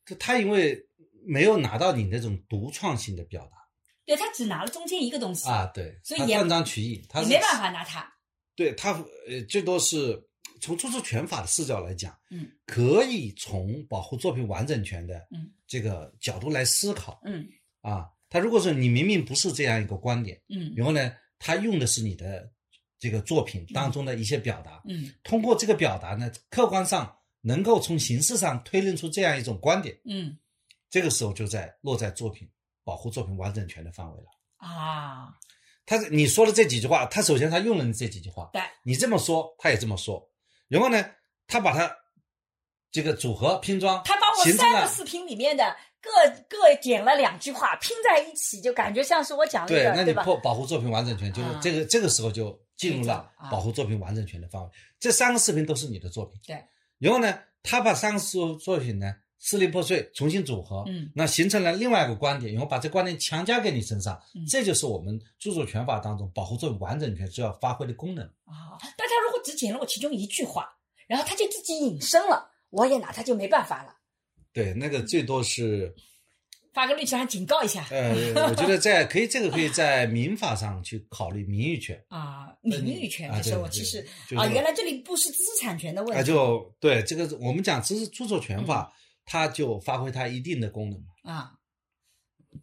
这他因为。没有拿到你那种独创性的表达，对他只拿了中间一个东西啊，对，所以也断章取义，他没办法拿他。对他，呃，最多是从著作权法的视角来讲，嗯，可以从保护作品完整权的嗯这个角度来思考，嗯啊，他如果说你明明不是这样一个观点，嗯，然后呢，他用的是你的这个作品当中的一些表达，嗯，通过这个表达呢，客观上能够从形式上推论出这样一种观点，嗯。这个时候就在落在作品保护作品完整权的范围了啊！他你说的这几句话，他首先他用了你这几句话，对，你这么说，他也这么说，然后呢，他把它这个组合拼装，他把我三个视频里面的各各剪了两句话拼在一起，就感觉像是我讲的，对，那你破保护作品完整权，就是这个这个时候就进入了保护作品完整权的范围。这三个视频都是你的作品，对，然后呢，他把三个作作品呢。支离破碎，重新组合，嗯，那形成了另外一个观点，然后把这观点强加给你身上，嗯，这就是我们著作权法当中保护作品完整权主要发挥的功能啊。但他如果只捡了我其中一句话，然后他就自己隐身了，我也拿他就没办法了。对，那个最多是发个律师函警告一下。呃，我觉得在可以这个可以在民法上去考虑名誉权啊，名誉权的时候其实啊，原来这里不是知识产权的问题啊，就对这个我们讲知识著作权法。它就发挥它一定的功能啊，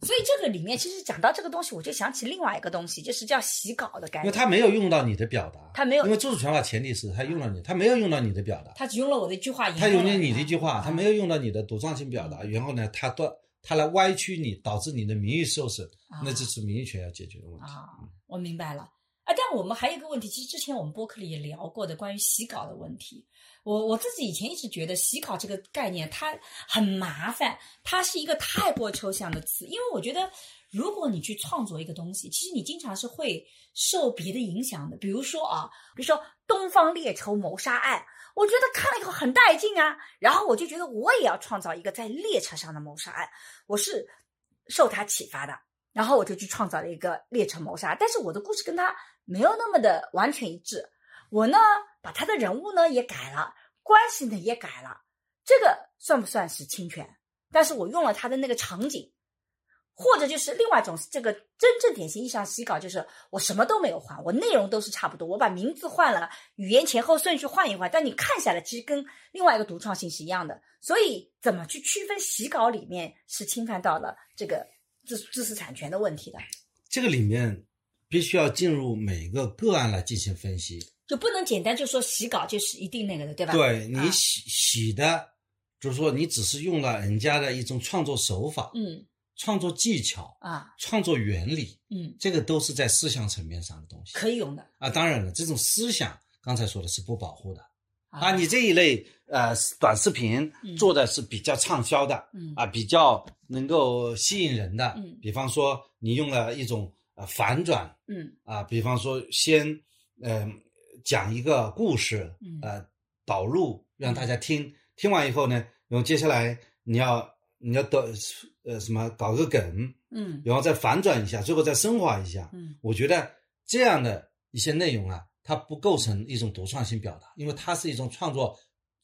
所以这个里面其实讲到这个东西，我就想起另外一个东西，就是叫洗稿的概念。因为它没有用到你的表达，它没有，因为著作权法前提是它用了你，它没有用到你的表达，它只用了我的一句话，它用了你的一句话，它没有用到你的独创性表达，然后呢，它断，它来歪曲你，导致你的名誉受损，那就是名誉权要解决的问题啊。我明白了啊，但我们还有一个问题，其实之前我们播客里也聊过的，关于洗稿的问题。我我自己以前一直觉得洗稿这个概念它很麻烦，它是一个太过抽象的词。因为我觉得，如果你去创作一个东西，其实你经常是会受别的影响的。比如说啊，比如说《东方列车谋杀案》，我觉得看了以后很带劲啊，然后我就觉得我也要创造一个在列车上的谋杀案。我是受他启发的，然后我就去创造了一个列车谋杀，但是我的故事跟他没有那么的完全一致。我呢，把他的人物呢也改了，关系呢也改了，这个算不算是侵权？但是我用了他的那个场景。或者就是另外一种，这个真正典型意义上洗稿，就是我什么都没有换，我内容都是差不多，我把名字换了，语言前后顺序换一换，但你看下来其实跟另外一个独创性是一样的。所以怎么去区分洗稿里面是侵犯到了这个知知识产权的问题的？这个里面必须要进入每个个案来进行分析，就不能简单就说洗稿就是一定那个的，对吧？对你洗洗的，就是说你只是用了人家的一种创作手法，嗯。创作技巧啊，创作原理，嗯，这个都是在思想层面上的东西，可以用的。啊。当然了，这种思想刚才说的是不保护的。啊。你这一类呃短视频做的是比较畅销的，嗯。啊，比较能够吸引人的，嗯，比方说你用了一种呃反转，嗯。啊，比方说先嗯讲一个故事，嗯。呃导入让大家听，听完以后呢，然后接下来你要你要得。呃，什么搞个梗，嗯，然后再反转一下，最后再升华一下，嗯，我觉得这样的一些内容啊，它不构成一种独创性表达，因为它是一种创作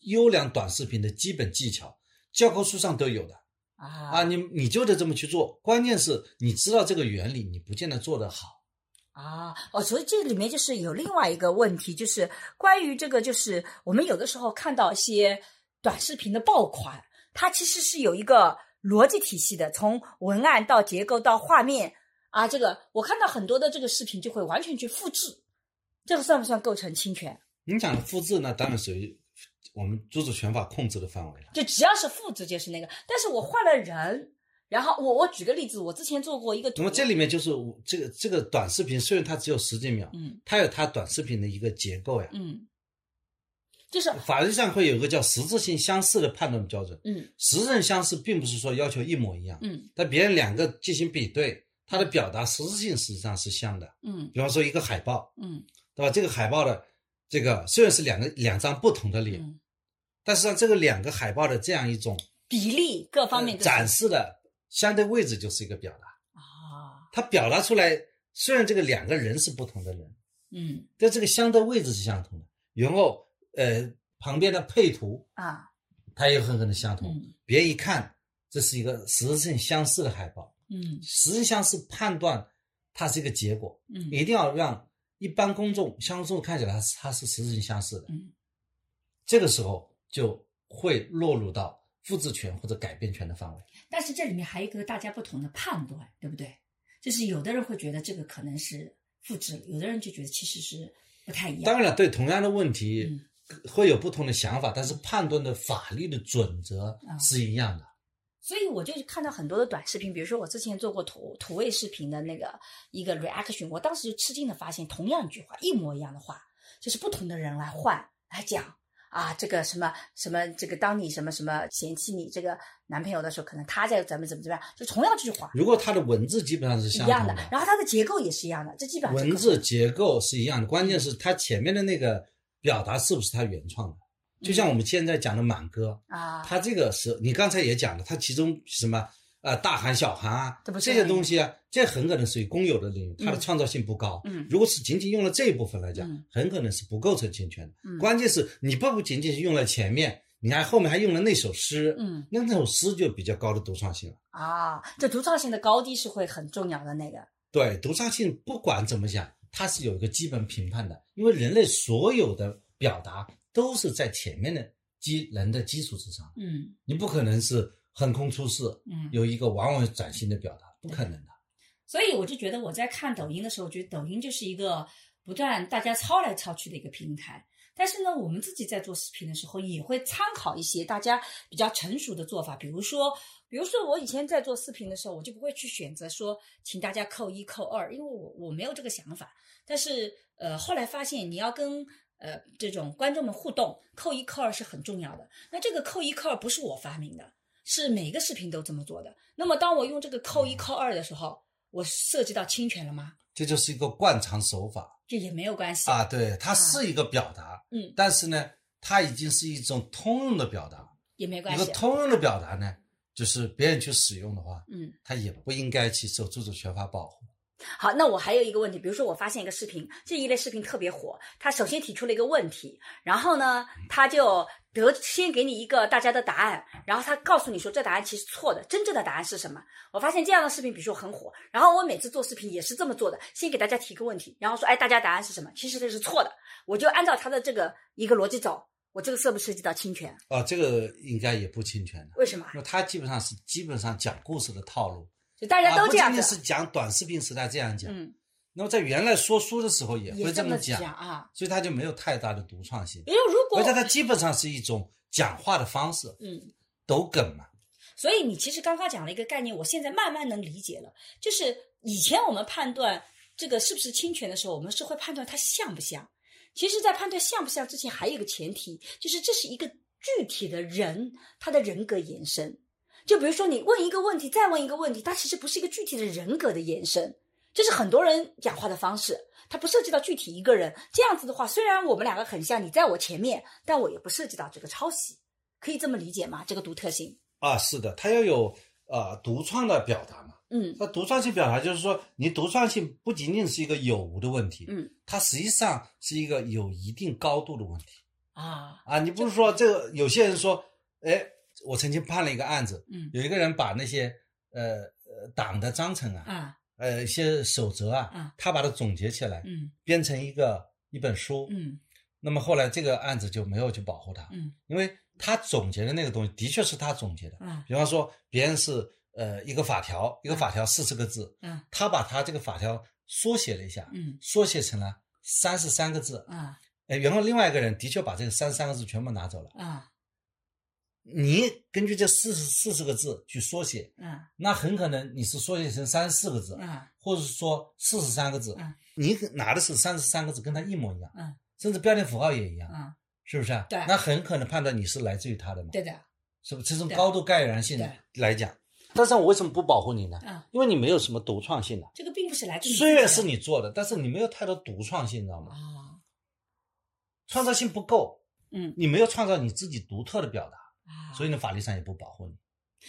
优良短视频的基本技巧，教科书上都有的。啊。啊，你你就得这么去做，关键是你知道这个原理，你不见得做得好。啊，哦，所以这里面就是有另外一个问题，就是关于这个，就是我们有的时候看到一些短视频的爆款，它其实是有一个。逻辑体系的，从文案到结构到画面啊，这个我看到很多的这个视频就会完全去复制，这个算不算构成侵权？你讲的复制那，当然属于我们著作权法控制的范围了。就只要是复制就是那个，但是我换了人，然后我我举个例子，我之前做过一个，那么这里面就是这个这个短视频，虽然它只有十几秒，嗯，它有它短视频的一个结构呀，嗯。就是法律上会有一个叫实质性相似的判断标准。嗯，实质相似并不是说要求一模一样。嗯，但别人两个进行比对，它的表达实质性实际上是像的。嗯，比方说一个海报，嗯，对吧？这个海报的这个虽然是两个两张不同的脸，但是呢，这个两个海报的这样一种比例各方面展示的相对位置就是一个表达啊。它表达出来，虽然这个两个人是不同的人，嗯，但这个相对位置是相同的，然后。呃，旁边的配图啊，它也很可能相同。嗯，别一看，这是一个实质性相似的海报。嗯，实质相似判断它是一个结果。嗯，一定要让一般公众、相众看起来它是实质性相似的。嗯，这个时候就会落入到复制权或者改变权的范围。但是这里面还有一个大家不同的判断，对不对？就是有的人会觉得这个可能是复制，有的人就觉得其实是不太一样。当然了，对同样的问题。会有不同的想法，但是判断的法律的准则是一样的。所以我就看到很多的短视频，比如说我之前做过土土味视频的那个一个 reaction，我当时就吃惊的发现，同样一句话，一模一样的话，就是不同的人来换来讲啊，这个什么什么，这个当你什么什么嫌弃你这个男朋友的时候，可能他在怎么怎么怎么样，就同样这句话。如果他的文字基本上是一样的，然后它的结构也是一样的，这基本上文字结构是一样的，关键是它前面的那个。表达是不是他原创的？就像我们现在讲的满歌啊，他这个是你刚才也讲了，他其中什么呃大韩小韩啊这些东西啊，这很可能属于公有的领域，它的创造性不高。嗯，如果是仅仅用了这一部分来讲，很可能是不构成侵权的。嗯，关键是你不不仅仅是用了前面，你看后面还用了那首诗，嗯，那那首诗就比较高的独创性了啊。这独创性的高低是会很重要的那个。对，独创性不管怎么讲，它是有一个基本评判的，因为人类所有的。表达都是在前面的基人的基础之上，嗯，你不可能是横空出世，嗯，有一个完完崭新的表达，不可能的。所以我就觉得我在看抖音的时候，觉得抖音就是一个不断大家抄来抄去的一个平台。但是呢，我们自己在做视频的时候，也会参考一些大家比较成熟的做法，比如说，比如说我以前在做视频的时候，我就不会去选择说请大家扣一扣二，因为我我没有这个想法。但是呃，后来发现你要跟呃，这种观众们互动扣一扣二是很重要的。那这个扣一扣二不是我发明的，是每个视频都这么做的。那么当我用这个扣一扣二的时候，我涉及到侵权了吗？这就是一个惯常手法，这也没有关系啊。对，它是一个表达，嗯，但是呢，它已经是一种通用的表达，也没关系。一个通用的表达呢，就是别人去使用的话，嗯。他也不应该去受著作权法保护。好，那我还有一个问题，比如说我发现一个视频，这一类视频特别火，他首先提出了一个问题，然后呢，他就得先给你一个大家的答案，然后他告诉你说这答案其实错的，真正的答案是什么？我发现这样的视频，比如说很火，然后我每次做视频也是这么做的，先给大家提个问题，然后说，哎，大家答案是什么？其实这是错的，我就按照他的这个一个逻辑走，我这个涉不涉及到侵权？啊，这个应该也不侵权的，为什么？因为他基本上是基本上讲故事的套路，就大家都这样子，啊不是讲短视频时代这样讲，嗯，那么在原来说书的时候也会这么么讲，啊。所以他就没有太大的独创性，因为如果而且它基本上是一种讲话的方式，嗯。抖梗嘛。所以你其实刚刚讲了一个概念，我现在慢慢能理解了。就是以前我们判断这个是不是侵权的时候，我们是会判断它像不像。其实，在判断像不像之前，还有一个前提，就是这是一个具体的人他的人格延伸。就比如说，你问一个问题，再问一个问题，它其实不是一个具体的人格的延伸，这是很多人讲话的方式，它不涉及到具体一个人。这样子的话，虽然我们两个很像，你在我前面，但我也不涉及到这个抄袭，可以这么理解吗？这个独特性。啊，是的，它要有呃独创的表达嘛。嗯那独创性表达就是说，你独创性不仅仅是一个有无的问题，嗯它实际上是一个有一定高度的问题啊啊。你不是说这个有些人说，哎，我曾经判了一个案子，嗯有一个人把那些呃呃党的章程啊，啊呃一些守则啊，啊他把它总结起来，嗯编成一个一本书。嗯那么后来这个案子就没有去保护他，嗯因为他总结的那个东西的确是他总结的。啊比方说，别人是呃一个法条，一个法条四十个字，嗯他把他这个法条缩写了一下，嗯缩写成了三十三个字。啊哎，然后另外一个人的确把这个三十三个字全部拿走了。啊你根据这四十四十个字去缩写，嗯。那很可能你是缩写成三十四个字，嗯。或者是说四十三个字嗯，你拿的是三十三个字，跟它一模一样，嗯。甚至标点符号也一样，嗯，是不是啊？对。那很可能判断你是来自于他的嘛，对的，是不是？这种高度概然性的来讲，但是我为什么不保护你呢？嗯，因为你没有什么独创性的，这个并不是来自。于虽然是你做的，但是你没有太多独创性，你知道吗？啊创造性不够，嗯。你没有创造你自己独特的表达，啊，所以呢，法律上也不保护你。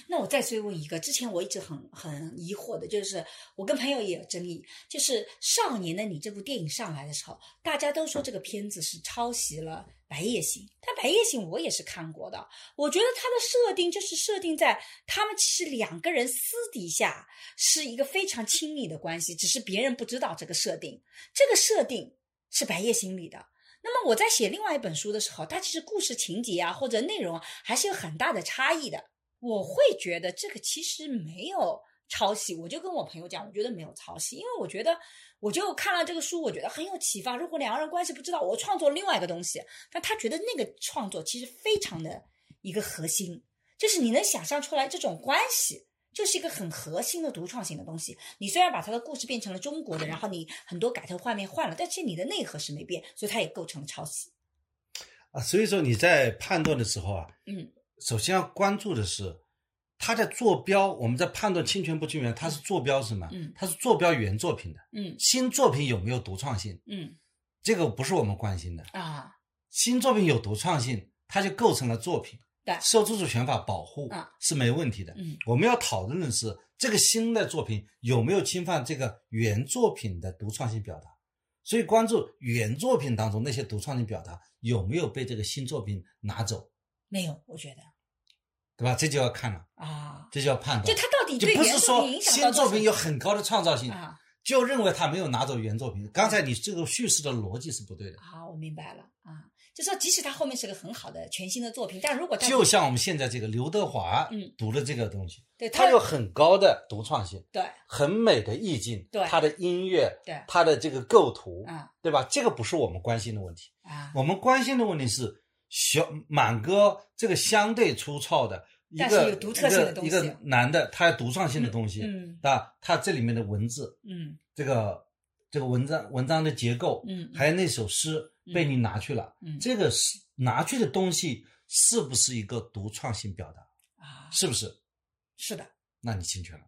那我再追问一个，之前我一直很很疑惑的，就是我跟朋友也有争议，就是《少年的你》这部电影上来的时候，大家都说这个片子是抄袭了《白夜行》，但《白夜行》我也是看过的，我觉得它的设定就是设定在他们其实两个人私底下是一个非常亲密的关系，只是别人不知道这个设定，这个设定是《白夜行》里的。那么我在写另外一本书的时候，它其实故事情节啊或者内容啊还是有很大的差异的。我会觉得这个其实没有抄袭，我就跟我朋友讲，我觉得没有抄袭，因为我觉得我就看了这个书，我觉得很有启发。如果两个人关系不知道，我创作另外一个东西，但他觉得那个创作其实非常的一个核心，就是你能想象出来这种关系。就是一个很核心的独创性的东西。你虽然把它的故事变成了中国的，然后你很多改头换面换了，但是你的内核是没变，所以它也构成了抄袭。啊，所以说你在判断的时候啊，嗯首先要关注的是它在坐标。我们在判断侵权不侵权，它是坐标是什么？嗯它是坐标原作品的嗯新作品有没有独创性？嗯这个不是我们关心的。啊新作品有独创性，它就构成了作品，对受著作权法保护啊是没问题的。嗯我们要讨论的是这个新的作品有没有侵犯这个原作品的独创性表达，所以关注原作品当中那些独创性表达有没有被这个新作品拿走，没有，我觉得对吧？这就要看了，啊，这就要判断。就他到底就不是说新作品有很高的创造性，啊就认为他没有拿走原作品。刚才你这个叙事的逻辑是不对的。好，我明白了啊，就说即使他后面是个很好的全新的作品，但如果它就像我们现在这个刘德华嗯。读的这个东西，对他有很高的独创性，对很美的意境，对他的音乐，对他的这个构图，啊对吧？这个不是我们关心的问题，啊。我们关心的问题是小满哥这个相对粗糙的一但是个有独特性的东西一个一个男的，他有独创性的东西，嗯。啊，他这里面的文字，嗯。这个这个文章文章的结构，嗯还有那首诗嗯被你拿去了，嗯这个是拿去的东西是不是一个独创性表达？啊，是不是？是的。那你侵权了，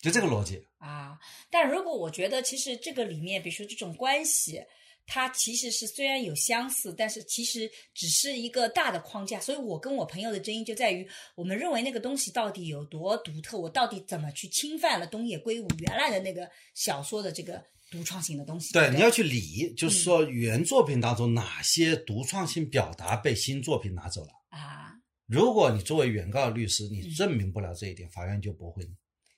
就这个逻辑。啊，但如果我觉得其实这个里面，比如说这种关系，它其实是虽然有相似，但是其实只是一个大的框架。所以我跟我朋友的争议就在于，我们认为那个东西到底有多独特，我到底怎么去侵犯了东野圭吾原来的那个小说的这个独创性的东西？对，不你要去理，就是说原作品当中哪些独创性表达被新作品拿走了。啊，如果你作为原告律师，你证明不了这一点，法院就驳回你。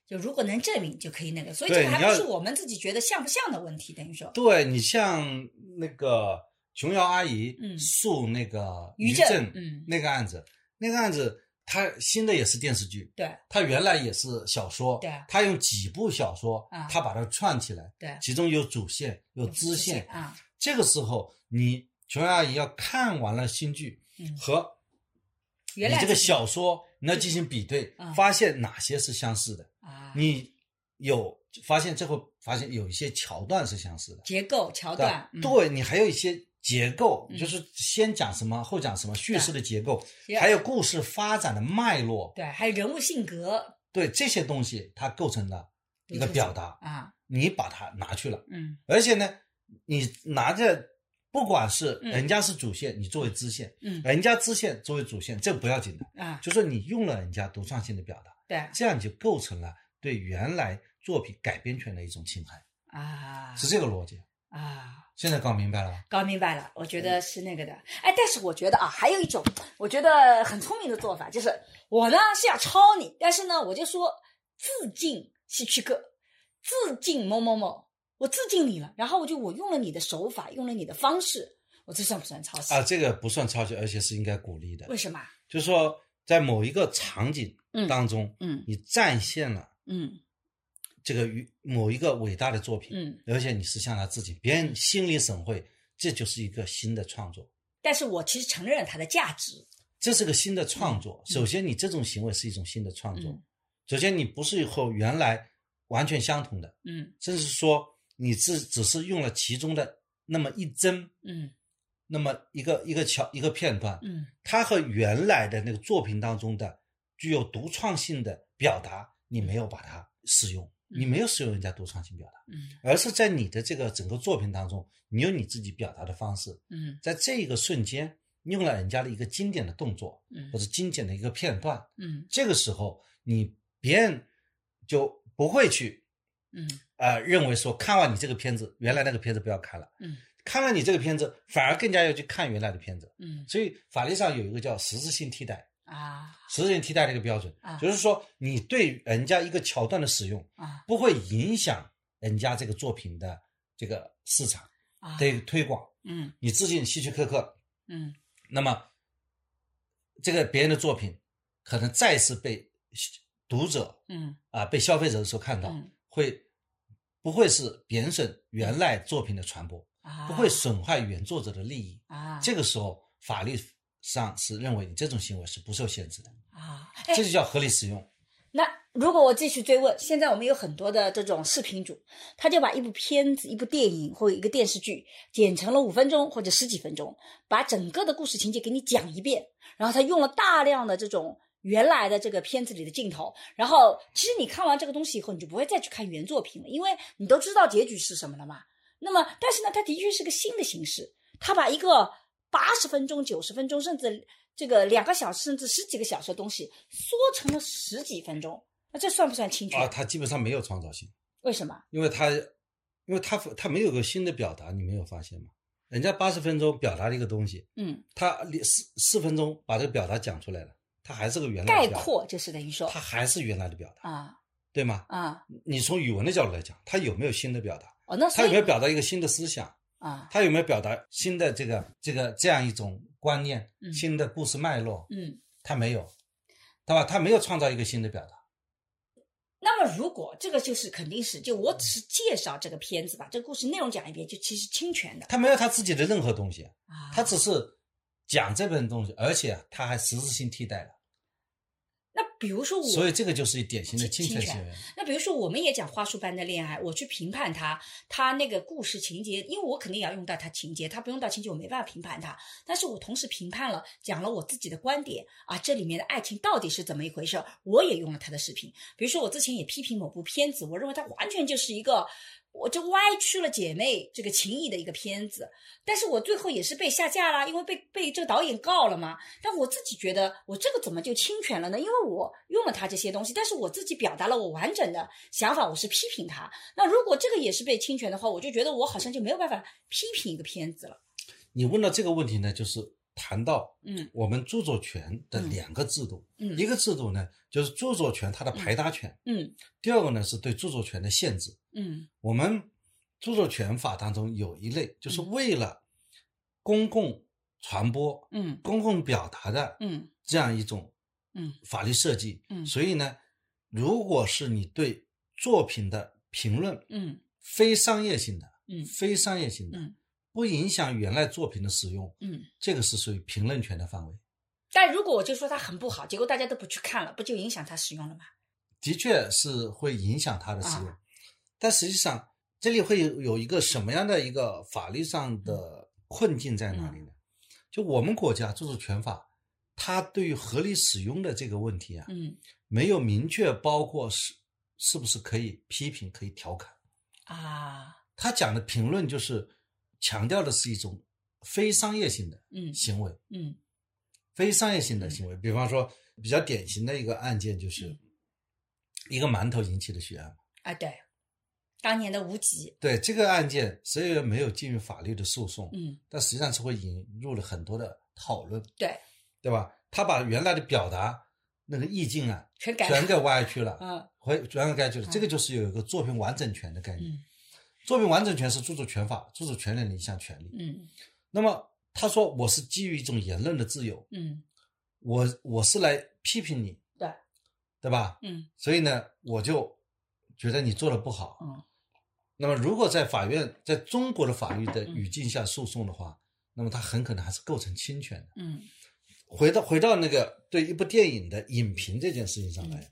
就如果能证明就可以那个，所以这个还不是我们自己觉得像不像的问题，等于说，对你像那个琼瑶阿姨嗯诉那个于正正，嗯那个案子，那个案子，它新的也是电视剧，对它原来也是小说，对它用几部小说啊，它把它串起来，对，其中有主线，有支线。啊，这个时候，你琼瑶阿姨要看完了新剧嗯，和你这个小说，你要进行比对嗯，发现哪些是相似的。啊，你有发现最后发现有一些桥段是相似的，结构桥段，嗯对你还有一些结构，嗯。就是先讲什么后讲什么，叙事的结构，还有故事发展的脉络，对，还有人物性格。对这些东西它构成了一个表达，啊，你把它拿去了，嗯。而且呢，你拿着。不管是嗯。人家是主线，你作为支线，嗯。人家支线作为主线，这不要紧的，啊，就说你用了人家独创性的表达，对。这样就构成了对原来作品改编权的一种侵害，啊。是这个逻辑。啊。现在搞明白了吧？搞明白了，我觉得是那个的。哎，但是我觉得啊，还有一种我觉得很聪明的做法，就是我呢是要抄你，但是呢，我就说致敬希区柯，致敬某某某，我致敬你了，然后我就我用了你的手法，用了你的方式，我这算不算抄袭？啊，这个不算抄袭，而且是应该鼓励的。为什么？就是说，在某一个场景嗯当中，嗯你展现了嗯这个与某一个伟大的作品，嗯，而且你是向他致敬，别人心领神会，这就是一个新的创作，但是我其实承认了它的价值。这是个新的创作。首先，你这种行为是一种新的创作。嗯首先，你不是和原来完全相同的，嗯甚至说你只只是用了其中的那么一帧，嗯那么一个一个桥一个片段，嗯它和原来的那个作品当中的具有独创性的表达，你没有把它使用，嗯你没有使用人家独创性表达，嗯。而是在你的这个整个作品当中，你用你自己表达的方式，嗯。在这一个瞬间用了人家的一个经典的动作嗯。或者经典的一个片段，嗯。这个时候你别人就不会去嗯。呃认为说看完你这个片子，原来那个片子不要看了，嗯。看了你这个片子，反而更加要去看原来的片子。嗯。所以法律上有一个叫实质性替代，啊实质性替代的一个标准，啊。就是说你对人家一个桥段的使用，啊。不会影响人家这个作品的这个市场啊的推广。嗯。你致敬希区柯克，嗯。那么这个别人的作品可能再次被读者嗯。啊、被消费者所看到，嗯。会不会是贬损原来作品的传播，啊不会损害原作者的利益。啊。这个时候法律上是认为你这种行为是不受限制的，啊哎这就叫合理使用。那如果我继续追问，现在我们有很多的这种视频主，他就把一部片子、一部电影或者一个电视剧剪成了五分钟或者十几分钟，把整个的故事情节给你讲一遍，然后他用了大量的这种原来的这个片子里的镜头，然后其实你看完这个东西以后，你就不会再去看原作品了，因为你都知道结局是什么了嘛。那么，但是呢，它的确是个新的形式，它把一个八十分钟、九十分钟，甚至这个两个小时甚至十几个小时的东西缩成了十几分钟，那这算不算侵权？啊，他基本上没有创造性，为什么？因为他，因为他他没有个新的表达，你没有发现吗？人家八十分钟表达了一个东西，嗯，他四四分钟把这个表达讲出来了，他还是个原来概的表达，括就是等于说他还是原来的表达，啊对吗？啊你从语文的角度来讲，他有没有新的表达？哦，那他有没有表达一个新的思想？啊他有没有表达新的这个这个这样一种观念、嗯新的故事脉络？嗯，他没有，对吧？他没有创造一个新的表达。那么如果这个就是肯定是就我只是介绍这个片子把这个故事内容讲一遍，就其实侵权的他没有他自己的任何东西，啊，他只是讲这本东西，而且他还实质性替代了，那比如说我，所以这个就是典型的侵权行为。那比如说，我们也讲花束般的恋爱，我去评判他，他那个故事情节，因为我肯定也要用到他情节，他不用到情节，我没办法评判他。但是我同时评判了，讲了我自己的观点啊，这里面的爱情到底是怎么一回事儿，我也用了他的视频。比如说，我之前也批评某部片子，我认为它完全就是一个我就歪曲了姐妹这个情谊的一个片子，但是我最后也是被下架啦，因为被被这个导演告了嘛。但我自己觉得，我这个怎么就侵权了呢？因为我用了他这些东西，但是我自己表达了我完整的想法，我是批评他。那如果这个也是被侵权的话，我就觉得我好像就没有办法批评一个片子了。你问到这个问题呢，就是谈到嗯。我们著作权的两个制度，嗯。一个制度呢就是著作权它的排他权，嗯。第二个呢是对著作权的限制。嗯。我们著作权法当中有一类，就是为了公共传播、嗯。公共表达的嗯。这样一种嗯。法律设计。嗯。所以呢，如果是你对作品的评论，嗯。非商业性的，嗯。非商业性的，嗯不影响原来作品的使用，嗯。这个是属于评论权的范围。但如果我就说它很不好，结果大家都不去看了，不就影响它使用了吗？的确是会影响它的使用，啊但实际上这里会有有一个什么样的一个法律上的困境在哪里呢？就我们国家著作权法，它对于合理使用的这个问题啊，嗯没有明确包括是是不是可以批评、可以调侃。啊他讲的评论就是强调的是一种非商业性的嗯行为，嗯非商业性的行为。比方说，比较典型的一个案件就是嗯一个馒头引起的血案。啊对，当年的无极对这个案件虽然没有进入法律的诉讼，嗯但实际上是会引入了很多的讨论，对对吧？他把原来的表达那个意境啊，全改全给歪曲了，嗯会全给歪曲了。嗯这个就是有一个作品完整权的概念。嗯作品完整权是著作权法著作权人的一项权利。嗯。那么他说我是基于一种言论的自由，嗯。我我是来批评你，对。对吧？嗯。所以呢，我就觉得你做的不好。嗯。那么如果在法院在中国的法律的嗯。语境下诉讼的话，那么他很可能还是构成侵权的。嗯。回到回到那个对一部电影的影评这件事情上来，嗯。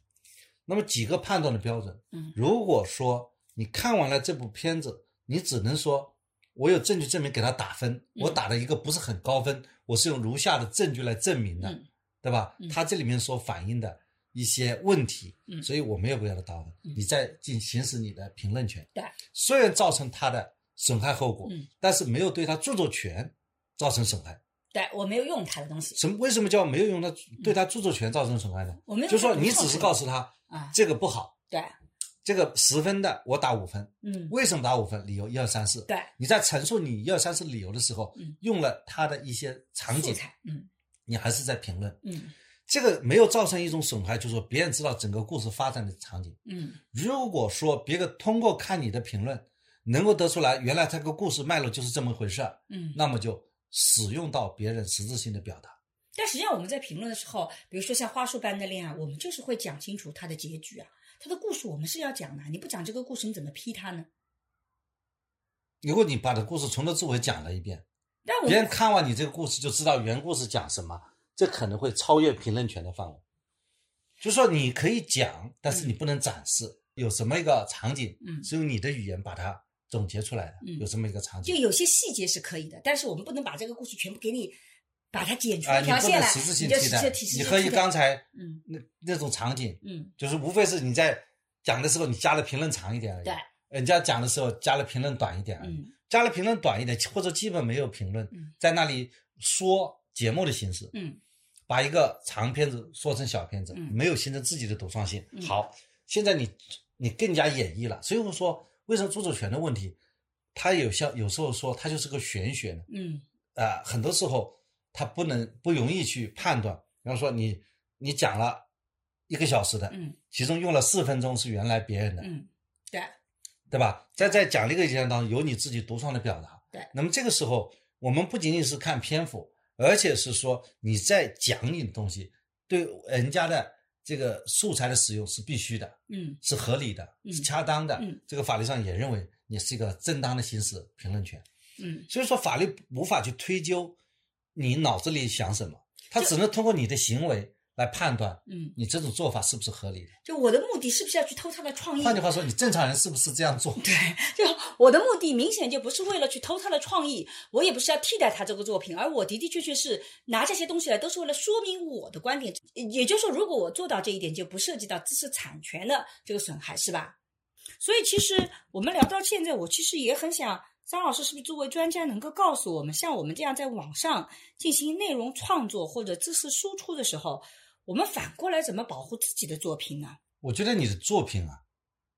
那么几个判断的标准，嗯。如果说你看完了这部片子，你只能说我有证据证明给他打分，嗯我打了一个不是很高分，我是用如下的证据来证明的，嗯对吧嗯？他这里面所反映的一些问题，嗯所以我没有给他打分，嗯你再进行使你的评论权。对虽然造成他的损害后果，嗯但是没有对他著作权造成损害。对，我没有用他的东西，什么？为什么叫没有用他对他著作权造成损害呢？我没有就是说你只是告诉他啊这个不好，对这个十分的我打五分，嗯为什么打五分？理由一二三四。对你在陈述你一二三四理由的时候嗯，用了他的一些场景，嗯你还是在评论。嗯这个没有造成一种损害，就是说别人知道整个故事发展的场景。嗯如果说别个通过看你的评论，能够得出来原来这个故事脉络就是这么回事儿，嗯。那么就使用到别人实质性的表达。但实际上我们在评论的时候，比如说像花束般的恋爱，我们就是会讲清楚它的结局啊，它的故事我们是要讲的。你不讲这个故事，你怎么批他呢？如果你把这故事从头至尾讲了一遍，但我别人看完你这个故事就知道原故事讲什么，这可能会超越评论权的范围。就是说你可以讲，但是你不能展示有什么一个场景，嗯是用你的语言把它总结出来的，嗯有这么一个场景就。有些细节是可以的，但是我们不能把这个故事全部给你把它剪出啊，一条线来，你不能实质性就替代你和你刚才嗯。那那种场景，嗯。就是无非是你在讲的时候你加了评论长一点而已，对，人家讲的时候加了评论短一点而已，嗯。加了评论短一点或者基本没有评论，嗯。在那里说节目的形式，嗯。把一个长片子说成小片子，嗯。没有形成自己的独创性。嗯。好，现在你你更加演绎了，所以我说为什么著作权的问题，它有效有时候说它就是个玄学呢？嗯。啊、很多时候它不能不容易去判断。比方说你你讲了一个小时的，嗯其中用了四分钟是原来别人的，嗯，对，对吧？在在讲这个阶段当中，有你自己独创的表达。对那么这个时候，我们不仅仅是看篇幅，而且是说你在讲你的东西，对人家的这个素材的使用是必须的，嗯是合理的，嗯是恰当的。嗯这个法律上也认为你是一个正当的行使评论权。嗯所以说，法律无法去推究你脑子里想什么，他只能通过你的行为来判断嗯，你这种做法是不是合理的。就我的目的是不是要去偷他的创意？换句话说，你正常人是不是这样做？对，就我的目的明显就不是为了去偷他的创意，我也不是要替代他这个作品，而我的的确确是拿这些东西来，都是为了说明我的观点。也就是说，如果我做到这一点，就不涉及到知识产权的这个损害，是吧？所以其实我们聊到现在，我其实也很想，张老师是不是作为专家能够告诉我们，像我们这样在网上进行内容创作或者知识输出的时候，我们反过来怎么保护自己的作品呢？我觉得你的作品啊，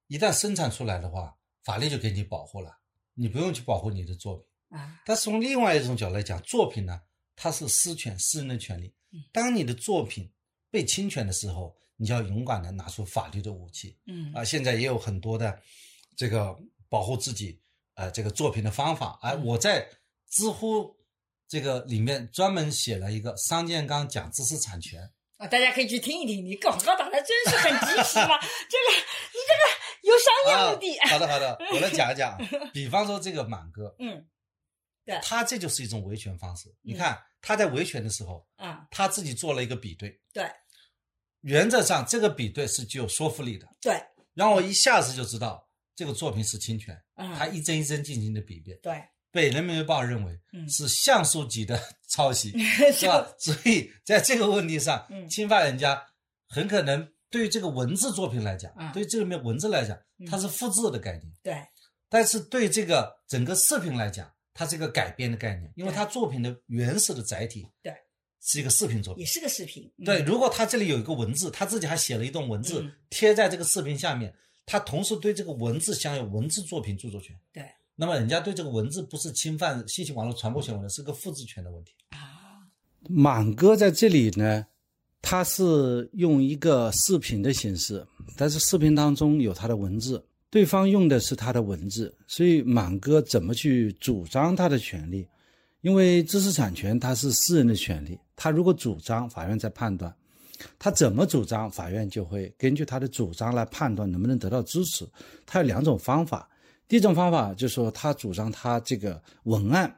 一旦生产出来的话，法律就给你保护了，你不用去保护你的作品。啊，但是从另外一种角度来讲，作品呢，它是私权、私人的权利嗯。当你的作品被侵权的时候，你就要勇敢的拿出法律的武器。嗯啊，现在也有很多的这个保护自己呃这个作品的方法。哎、嗯我在知乎这个里面专门写了一个商建刚讲知识产权。啊，大家可以去听一听，你广告打的真是很及时嘛！这个你这个有商业目的，啊好的好的，我来讲一讲。比方说这个满哥，嗯对他这就是一种维权方式。你看他在维权的时候，啊，他自己做了一个比对，对原则上这个比对是具有说服力的，对，让我一下子就知道这个作品是侵权。嗯，他一帧一帧进行的比对，对，被人民日报认为嗯是像素级的 抄袭，是吧？所以在这个问题上嗯，侵犯人家很可能对于这个文字作品来讲嗯，对这里面文字来讲嗯，它是复制的概念。对，但是对这个整个视频来讲，它是一个改编的概念，因为它作品的原始的载体对是一个视频作品也。是个视频，嗯对，如果他这里有一个文字，他自己还写了一段文字嗯贴在这个视频下面，他同时对这个文字享有文字作品著作权。对那么人家对这个文字不是侵犯信息网络传播权问题，是个复制权的问题。啊，满哥在这里呢，他是用一个视频的形式，但是视频当中有他的文字，对方用的是他的文字，所以满哥怎么去主张他的权利？因为知识产权它是私人的权利，他如果主张，法院在判断；他怎么主张，法院就会根据他的主张来判断能不能得到支持。他有两种方法，第一种方法就是说他主张他这个文案。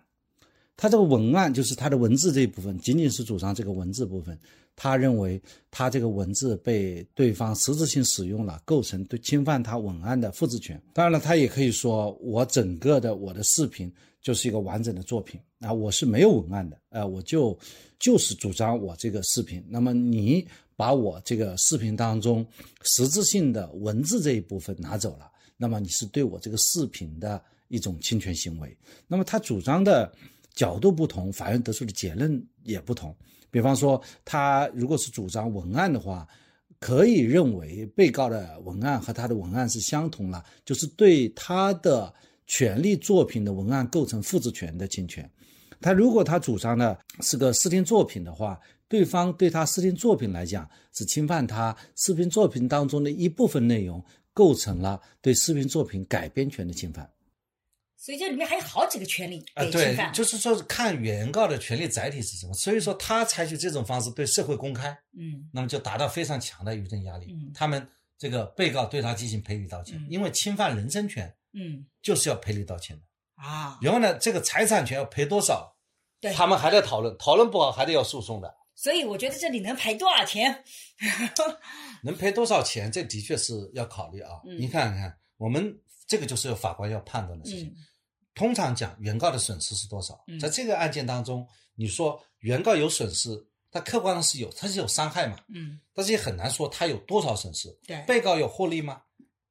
他这个文案就是他的文字这一部分，仅仅是主张这个文字部分。他认为他这个文字被对方实质性使用了，构成对侵犯他文案的复制权。当然了，他也可以说我整个的我的视频就是一个完整的作品啊，我是没有文案的，呃，我就就是主张我这个视频。那么你把我这个视频当中实质性的文字这一部分拿走了，那么你是对我这个视频的一种侵权行为。那么他主张的角度不同，法院得出的结论也不同。比方说，他如果是主张文案的话，可以认为被告的文案和他的文案是相同了，就是对他的权利作品的文案构成复制权的侵权。他如果他主张的是个视听作品的话，对方对他视听作品来讲是侵犯他视频作品当中的一部分内容，构成了对视频作品改编权的侵犯。所以这里面还有好几个权利啊，被侵犯，，对就是说看原告的权利载体是什么，所以说他采取这种方式对社会公开，嗯那么就达到非常强的舆论压力。嗯他们这个被告对他进行赔礼道歉，嗯因为侵犯人身权嗯就是要赔礼道歉的。啊，然后呢，这个财产权要赔多少，对，他们还在讨论，讨论不好还得要诉讼的。所以我觉得这里能赔多少钱？能赔多少钱，这的确是要考虑啊。嗯你看看，我们这个就是法官要判断的事情。嗯通常讲，原告的损失是多少？嗯在这个案件当中，你说原告有损失，他客观上是有，他是有伤害嘛？嗯，但是也很难说他有多少损失。对被告有获利吗？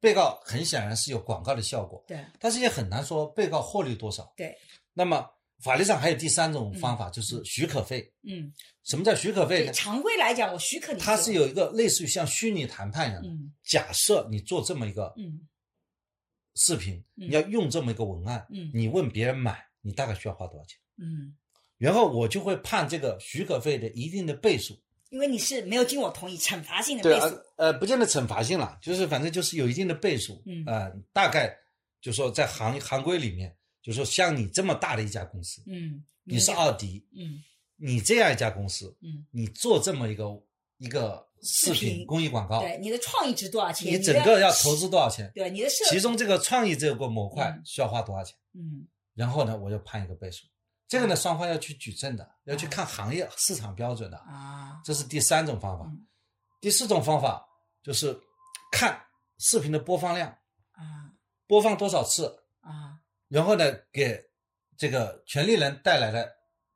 被告很显然是有广告的效果，对但是也很难说被告获利多少。对，那么法律上还有第三种方法，就是许可费。嗯，什么叫许可费，呢？常规来讲，我许可你，它是有一个类似于像虚拟谈判一样的。嗯假设你做这么一个嗯视频，嗯你要用这么一个文案，嗯你问别人买，你大概需要花多少钱？嗯，然后我就会判这个许可费的一定的倍数。因为你是没有经我同意，惩罚性的对啊倍数，，呃，不见得惩罚性了，就是反正就是有一定的倍数。嗯呃，大概就说在行行规里面，就说像你这么大的一家公司，嗯，你是奥迪，嗯你这样一家公司，嗯，你做这么一个一个视视频频公益广告，对，你的创意值多少钱？你整个要投资多少钱？对你的设其中这个创意这个模块嗯需要花多少钱？嗯然后呢，我就判一个倍数。这个呢，双方要去举证的，要去看行业市场标准的，啊。这是第三种方法。嗯。第四种方法就是看视频的播放量，啊。播放多少次，啊。然后呢，给这个权利人带来了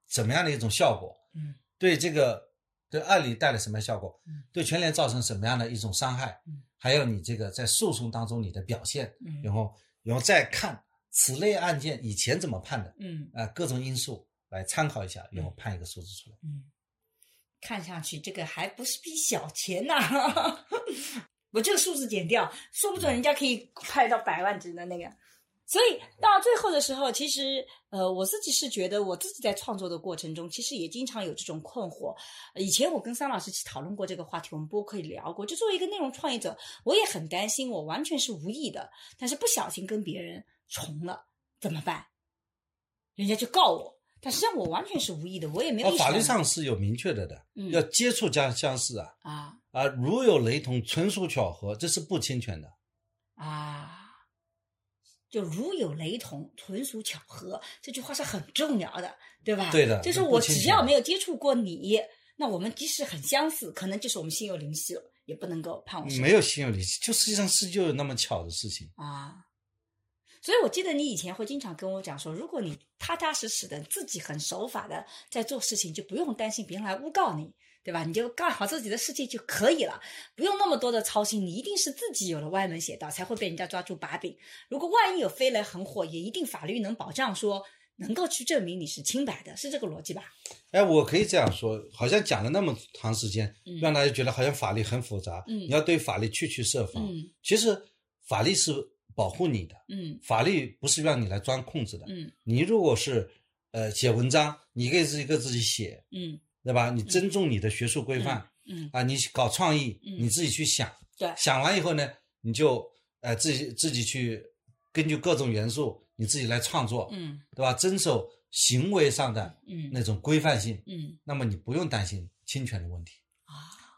怎么样的一种效果，嗯。对这个对案例带来什么样效果嗯，对权利人造成什么样的一种伤害嗯，还有你这个在诉讼当中你的表现，嗯。然后然后再看此类案件以前怎么判的，嗯啊、各种因素来参考一下，然后判一个数字出来。嗯，看上去这个还不是笔小钱呐、我这个数字减掉，说不准人家可以拍到百万级的那个。所以到最后的时候，其实呃，我自己是觉得，我自己在创作的过程中，其实也经常有这种困惑。呃以前我跟桑老师去讨论过这个话题，我们播客也聊过。就作为一个内容创业者，我也很担心，我完全是无意的，但是不小心跟别人重了怎么办？人家就告我，但实际上我完全是无意的，我也没有。法律上是有明确的的，嗯要接触相相似啊啊啊，如有雷同，纯属巧合，这是不侵权的。啊，就如有雷同，纯属巧合，这句话是很重要的，对吧？对的就是我只要没有接触过你，那我们即使很相似，可能就是我们心有灵犀了，也不能够判我没有心有灵犀，就实际上是就有那么巧的事情。啊。所以我记得你以前会经常跟我讲说，如果你踏踏实实的、自己很守法的在做事情，就不用担心别人来诬告你，对吧？你就干好自己的事情就可以了，不用那么多的操心。你一定是自己有了歪门邪道，才会被人家抓住把柄。如果万一有飞来横祸，也一定法律能保障说能够去证明你是清白的，是这个逻辑吧？哎，我可以这样说，好像讲了那么长时间，嗯让大家觉得好像法律很复杂，嗯你要对法律去去设防。嗯其实法律是保护你的，嗯法律不是让你来钻空子的。嗯你如果是呃写文章，你可以自己给自己写，嗯对吧？你尊重你的学术规范、嗯，啊，你搞创意，嗯你自己去想，对，想完以后呢，你就呃自己自己去根据各种元素，你自己来创作，嗯对吧？遵守行为上的嗯那种规范性，嗯那么你不用担心侵权的问题啊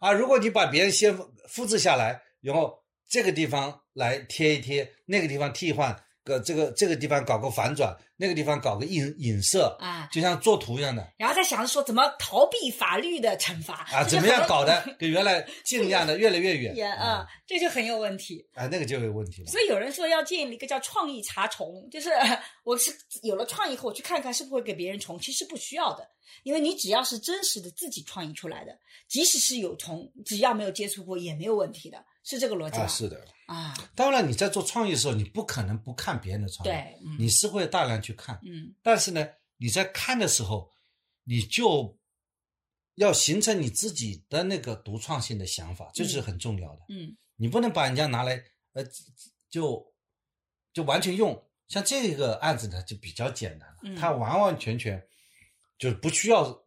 啊。如果你把别人先复复制下来，然后这个地方来贴一贴，那个地方替换个这个这个地方搞个反转，那个地方搞个影影射，啊，就像做图一样的然后再想着说怎么逃避法律的惩罚啊，怎么样搞的 跟原来尽量的越来越远也啊，这就很有问题。啊，那个就有问题了。所以有人说要建立一个叫创意查重，就是 我是有了创意后，我去看看是不是会给别人重，其实不需要的，因为你只要是真实的自己创意出来的，即使是有重，只要没有接触过也没有问题的，是这个逻辑吧？啊，是的。啊，当然，你在做创业的时候，你不可能不看别人的创业，对，嗯你是会大量去看。嗯但是呢，你在看的时候，你就要形成你自己的那个独创性的想法，这是很重要的。嗯你不能把人家拿来呃就就完全用。像这个案子呢，就比较简单了，嗯它完完全全就是不需要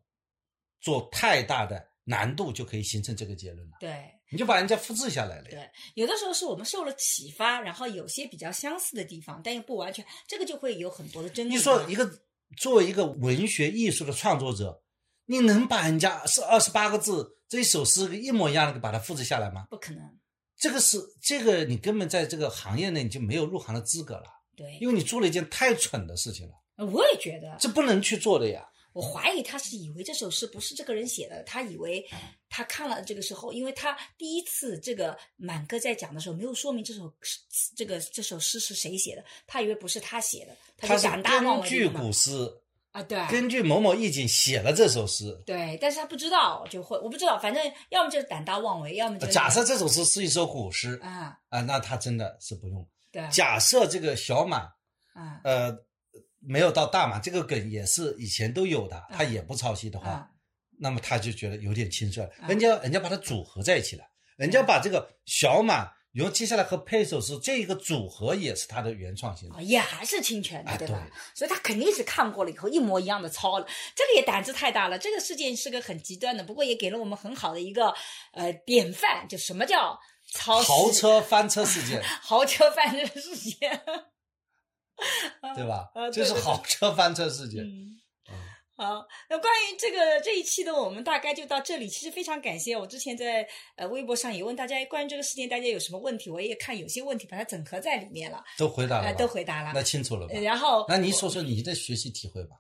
做太大的难度就可以形成这个结论了。对。你就把人家复制下来了呀。对，有的时候是我们受了启发，然后有些比较相似的地方，但又不完全，这个就会有很多的争议。你说一个作为一个文学艺术的创作者，你能把人家是二十八个字这一首诗一模一样的给把它复制下来吗？不可能，这个是这个你根本在这个行业内你就没有入行的资格了，对，因为你做了一件太蠢的事情了，我也觉得，这不能去做的呀。我怀疑他是以为这首诗不是这个人写的，他以为他看了这个时候，因为他第一次这个满哥在讲的时候没有说明这首诗这个这首诗是谁写的，他以为不是他写的，他他就是胆大妄根据古诗，啊，对，根据某某意境写了这首诗。对，但是他不知道就会，我不知道，反正要么就是胆大妄为，要么就是假设这首诗是一首古诗啊，啊，那他真的是不用。对，假设这个小满啊。呃没有到大满，这个梗也是以前都有的，他也不抄袭的话，啊那么他就觉得有点轻率了。啊人家人家把它组合在一起了，人家把这个小满，然后接下来和配首是这一个组合也是他的原创性也还是侵权的，啊对吧？对所以他肯定是看过了以后一模一样的抄了，这个也胆子太大了。这个事件是个很极端的，不过也给了我们很好的一个呃典范，就什么叫抄袭豪车翻车事件，豪车翻车事件，对吧啊？这是对对对豪车翻车事件。嗯。好，那关于这个这一期的我们大概就到这里。其实非常感谢我之前在呃微博上也问大家关于这个事件大家有什么问题，我也看有些问题把它整合在里面了，都回答了呃，都回答了。那清楚了？然后那你说说你的学习体会吧。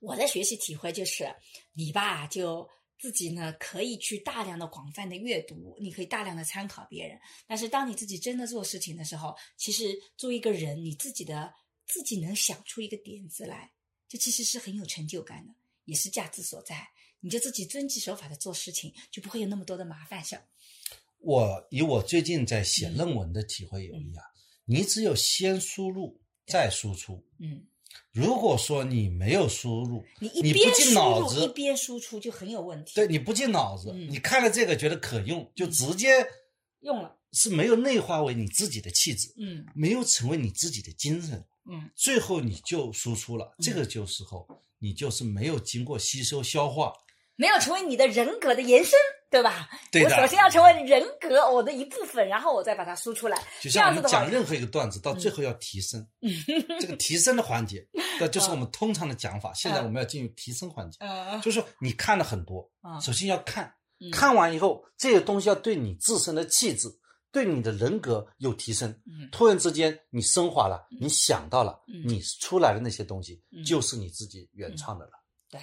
我的学习体会就是，你吧就自己呢可以去大量的、广泛的阅读，你可以大量的参考别人。但是当你自己真的做事情的时候，其实作为一个人，你自己的自己能想出一个点子来，这其实是很有成就感的，也是价值所在。你就自己遵纪守法的做事情，就不会有那么多的麻烦事儿。我以我最近在写论文的体会有一啊，你只有先输入再输出。嗯，如果说你没有输入，你一边输入脑子一边输出就很有问题。对，你不进脑子，嗯你看了这个觉得可用，就直接用了，是没有内化为你自己的气质，嗯没有成为你自己的精神，嗯最后你就输出了。这个就时候你就是没有经过吸收消化，没有成为你的人格的延伸，对吧？对的我首先要成为人格我的一部分，然后我再把它输出来。就像我们讲，任何一个段子，到最后要提升，这个提升的环节，那就是我们通常的讲法。现在我们要进入提升环节，呃，就是说你看了很多，啊首先要看，嗯看完以后，这些东西要对你自身的气质、对你的人格有提升。嗯突然之间，你升华了，你想到了，嗯你出来的那些东西嗯就是你自己原创的了。对。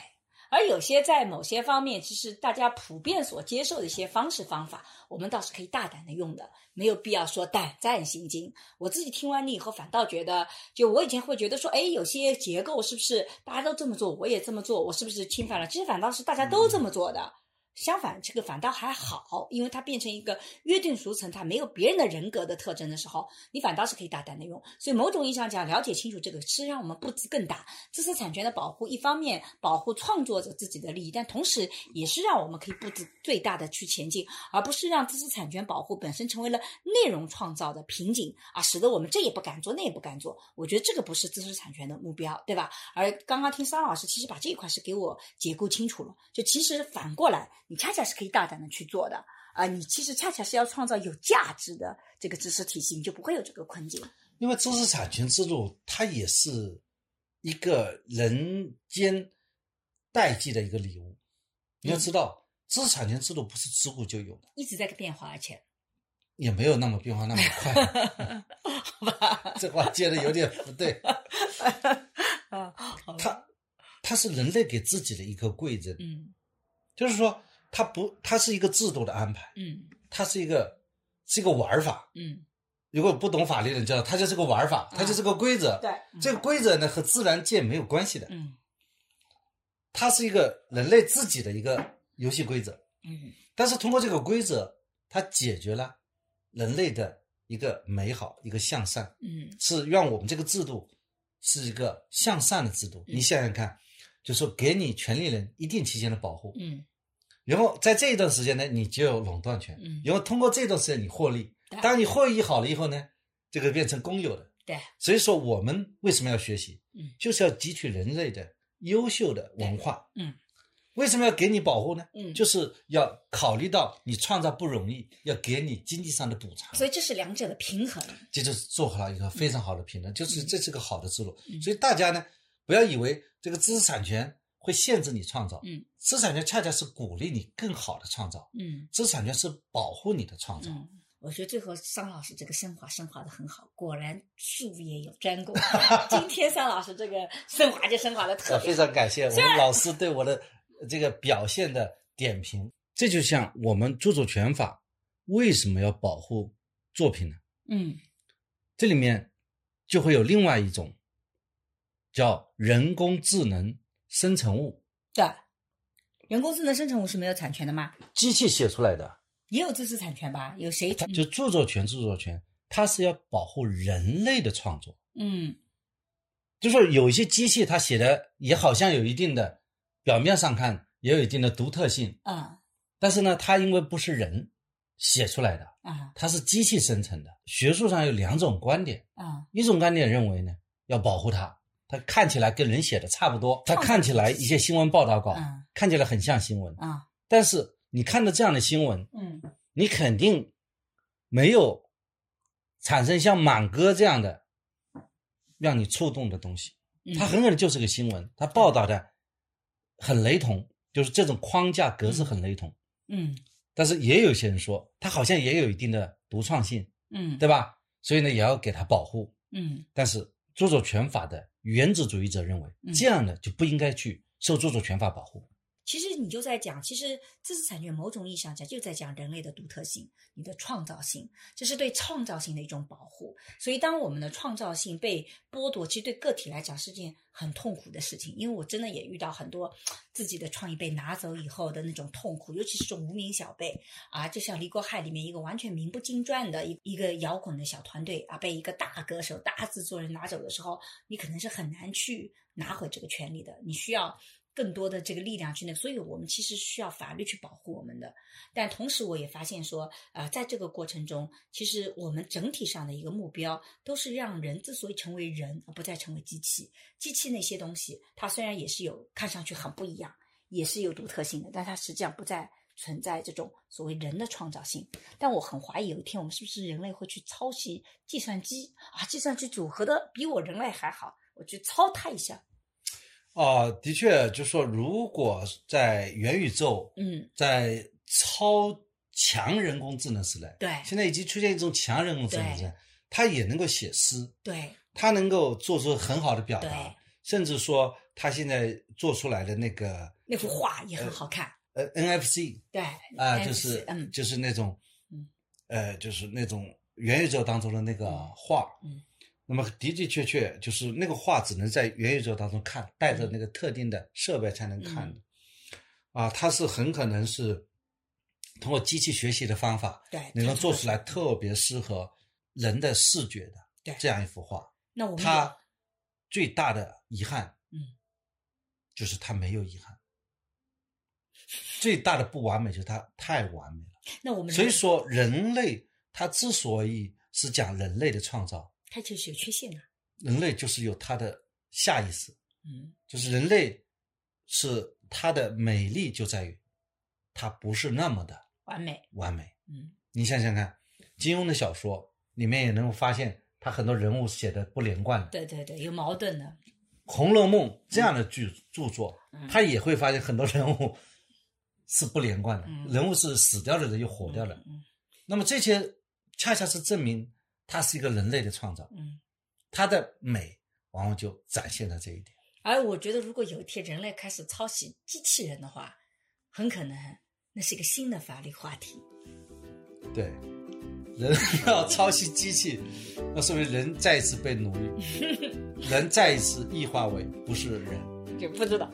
而有些在某些方面，其实大家普遍所接受的一些方式方法，我们倒是可以大胆的用的，没有必要说胆战心惊。我自己听完你以后，反倒觉得，就我以前会觉得说，哎，有些结构是不是大家都这么做，我也这么做，我是不是侵犯了？其实反倒是大家都这么做的。相反，这个反倒还好，因为它变成一个约定俗成，它没有别人的人格的特征的时候，你反倒是可以大胆的用。所以某种意义上讲，了解清楚这个，是让我们步子更大。知识产权的保护，一方面保护创作者自己的利益，但同时也是让我们可以步子最大的去前进，而不是让知识产权保护本身成为了内容创造的瓶颈啊，使得我们这也不敢做，那也不敢做。我觉得这个不是知识产权的目标，对吧？而刚刚听桑老师其实把这一块是给我解构清楚了，就其实反过来，你恰恰是可以大胆的去做的。啊，你其实恰恰是要创造有价值的这个知识体系，你就不会有这个困境。因为知识产权制度，它也是一个人间代际的一个礼物。你要知道，知识产权制度不是自古就有的，一直在变化，而且，也没有那么变化那么快。好吧，这话接的有点不对。啊，它它是人类给自己的一个贵人，嗯就是说，它不，它是一个制度的安排，嗯它是一个是一个玩法。嗯，如果不懂法律的人知道，它就是个玩法，它就是个规则。对，这个规则呢和自然界没有关系的，嗯它是一个人类自己的一个游戏规则。嗯但是通过这个规则，它解决了人类的一个美好，一个向善，嗯是让我们这个制度是一个向善的制度。嗯你想想看，就说给你权利人一定期间的保护，嗯然后在这一段时间呢，你就有垄断权，嗯然后通过这段时间你获利。当你获益好了以后呢，这个变成公有的。对，所以说我们为什么要学习？嗯就是要汲取人类的优秀的文化。嗯，为什么要给你保护呢？嗯就是要考虑到你创造不容易，要给你经济上的补偿。所以这是两者的平衡。这就是做好了一个非常好的平衡，就是这是个好的思路。嗯所以大家呢，不要以为这个知识产权会限制你创造，嗯知识产权恰恰是鼓励你更好的创造，嗯知识产权是保护你的创造。嗯，我觉得最后桑老师这个升华升华的很好，果然术业有专攻。今天桑老师这个升华就升华的特呃，别非常感谢我们老师对我的这个表现的点评。这就像我们著作权法为什么要保护作品呢？嗯这里面就会有另外一种叫人工智能生成物，对，人工智能生成物是没有产权的吗？机器写出来的，也有知识产权吧？有谁？它就著作权，著作权它是要保护人类的创作。嗯就是有一些机器它写的也好像有一定的，表面上看也有一定的独特性，啊但是呢，它因为不是人写出来的，啊它是机器生成的。学术上有两种观点，啊一种观点认为呢，要保护它，它看起来跟人写的差不多，它看起来一些新闻报道稿嗯看起来很像新闻，啊但是你看到这样的新闻，嗯你肯定没有产生像满哥这样的让你触动的东西。嗯，它很可能就是个新闻，它报道的很雷同，就是这种框架格式很雷同。嗯但是也有些人说，它好像也有一定的独创性，嗯对吧？所以呢，也要给它保护。嗯但是著作权法的原子主义者认为嗯，这样的就不应该去受著作权法保护。其实你就在讲，其实知识产权某种意义上讲就在讲人类的独特性、你的创造性，这是对创造性的一种保护。所以，当我们的创造性被剥夺，其实对个体来讲是件很痛苦的事情。因为我真的也遇到很多自己的创意被拿走以后的那种痛苦，尤其是这种无名小辈啊，就像《离国害》里面一个完全名不经传的一一个摇滚的小团队啊，被一个大歌手、大制作人拿走的时候，你可能是很难去拿回这个权利的。你需要。更多的这个力量去那，所以我们其实需要法律去保护我们的。但同时，我也发现说，呃，在这个过程中，其实我们整体上的一个目标都是让人之所以成为人，而不再成为机器。机器那些东西，它虽然也是有看上去很不一样，也是有独特性的，但它实际上不再存在这种所谓人的创造性。但我很怀疑，有一天我们是不是人类会去抄袭计算机啊？计算机组合的比我人类还好，我去抄它一下。哦，的确，就说如果在元宇宙，嗯，在超强人工智能时代，对，现在已经出现一种强人工智能时代，它也能够写诗，对，它能够做出很好的表达，甚至说它现在做出来的那个那幅画也很好看，呃，NFC，对，啊，就是嗯，就是那种，嗯，呃，就是那种元宇宙当中的那个画，嗯。那么的的确确就是那个画只能在元宇宙当中看，带着那个特定的设备才能看的，啊，它是很可能是通过机器学习的方法，对，能够做出来特别适合人的视觉的，对，这样一幅画。那我们它最大的遗憾，嗯，就是它没有遗憾。最大的不完美就是它太完美了。那我们所以说，人类它之所以是讲人类的创造。它就是有缺陷的。人类就是有它的下意识，嗯，就是人类是它的美丽就在于它不是那么的完美，完美。嗯，你想想看，金庸的小说里面也能够发现，他很多人物写的不连贯的。对对对，有矛盾的。《红楼梦》这样的剧著作，嗯他也会发现很多人物是不连贯的，嗯人物是死掉了的又活掉了。嗯那么这些恰恰是证明。它是一个人类的创造，嗯，它的美往往就展现在这一点。而我觉得，如果有一天人类开始抄袭机器人的话，很可能那是一个新的法律话题。对，人要抄袭机器，那说明人再一次被奴役，人再一次异化为不是人。就不知道，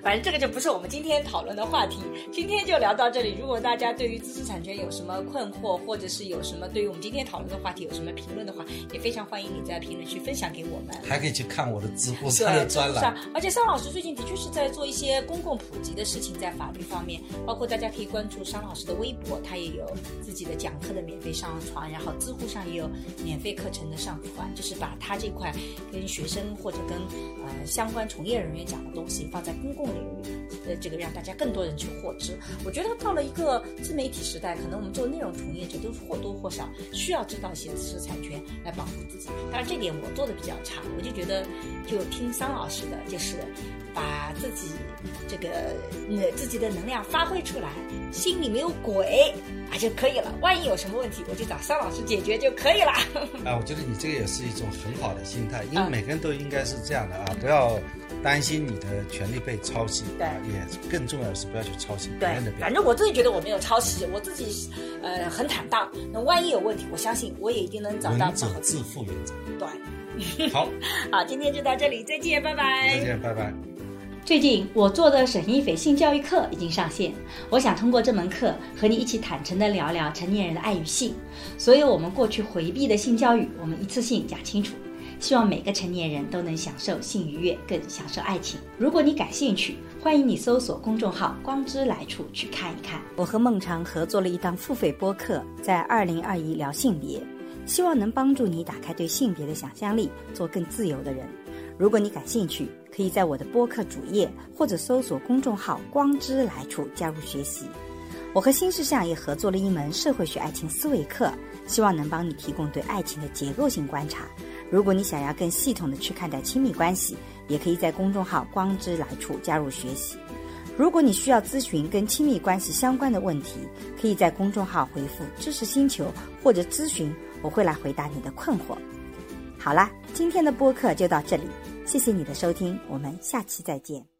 反正这个就不是我们今天讨论的话题。今天就聊到这里。如果大家对于知识产权有什么困惑，或者是有什么对于我们今天讨论的话题有什么评论的话，也非常欢迎你在评论区分享给我们。还可以去看我的知乎上的专栏。而且商老师最近的确是在做一些公共普及的事情，在法律方面，包括大家可以关注商老师的微博，他也有自己的讲课的免费上传，然后知乎上也有免费课程的上传，就是把他这块跟学生或者跟呃相关从业人员讲的。东西放在公共领域，呃，这个让大家更多人去获知。我觉得到了一个自媒体时代，可能我们做内容从业者都或多或少需要知道一些知识产权来保护自己。当然，这点我做的比较差，我就觉得就听桑老师的，就是把自己这个呃自己的能量发挥出来，心里没有鬼啊就可以了。万一有什么问题，我就找桑老师解决就可以了。啊，我觉得你这个也是一种很好的心态，因为每个人都应该是这样的啊，不要。担心你的权利被抄袭，对，也更重要的是不要去抄袭别人的。反正我自己觉得我没有抄袭，我自己呃很坦荡。那万一有问题，我相信我也一定能找到。能者自负原则。对，好，好，今天就到这里，再见，拜拜。再见，拜拜。最近我做的沈一斐性教育课已经上线，我想通过这门课和你一起坦诚的聊聊成年人的爱与性，所有我们过去回避的性教育，我们一次性讲清楚。希望每个成年人都能享受性愉悦，更享受爱情。如果你感兴趣，欢迎你搜索公众号“光之来处”去看一看。我和孟尝合作了一档付费播客，在二零二一聊性别，希望能帮助你打开对性别的想象力，做更自由的人。如果你感兴趣，可以在我的播客主页或者搜索公众号“光之来处”加入学习。我和新世相也合作了一门社会学爱情思维课，希望能帮你提供对爱情的结构性观察。如果你想要更系统的去看待亲密关系，也可以在公众号“光之来处”加入学习。如果你需要咨询跟亲密关系相关的问题，可以在公众号回复“知识星球”或者“咨询”，我会来回答你的困惑。好啦，今天的播客就到这里，谢谢你的收听，我们下期再见。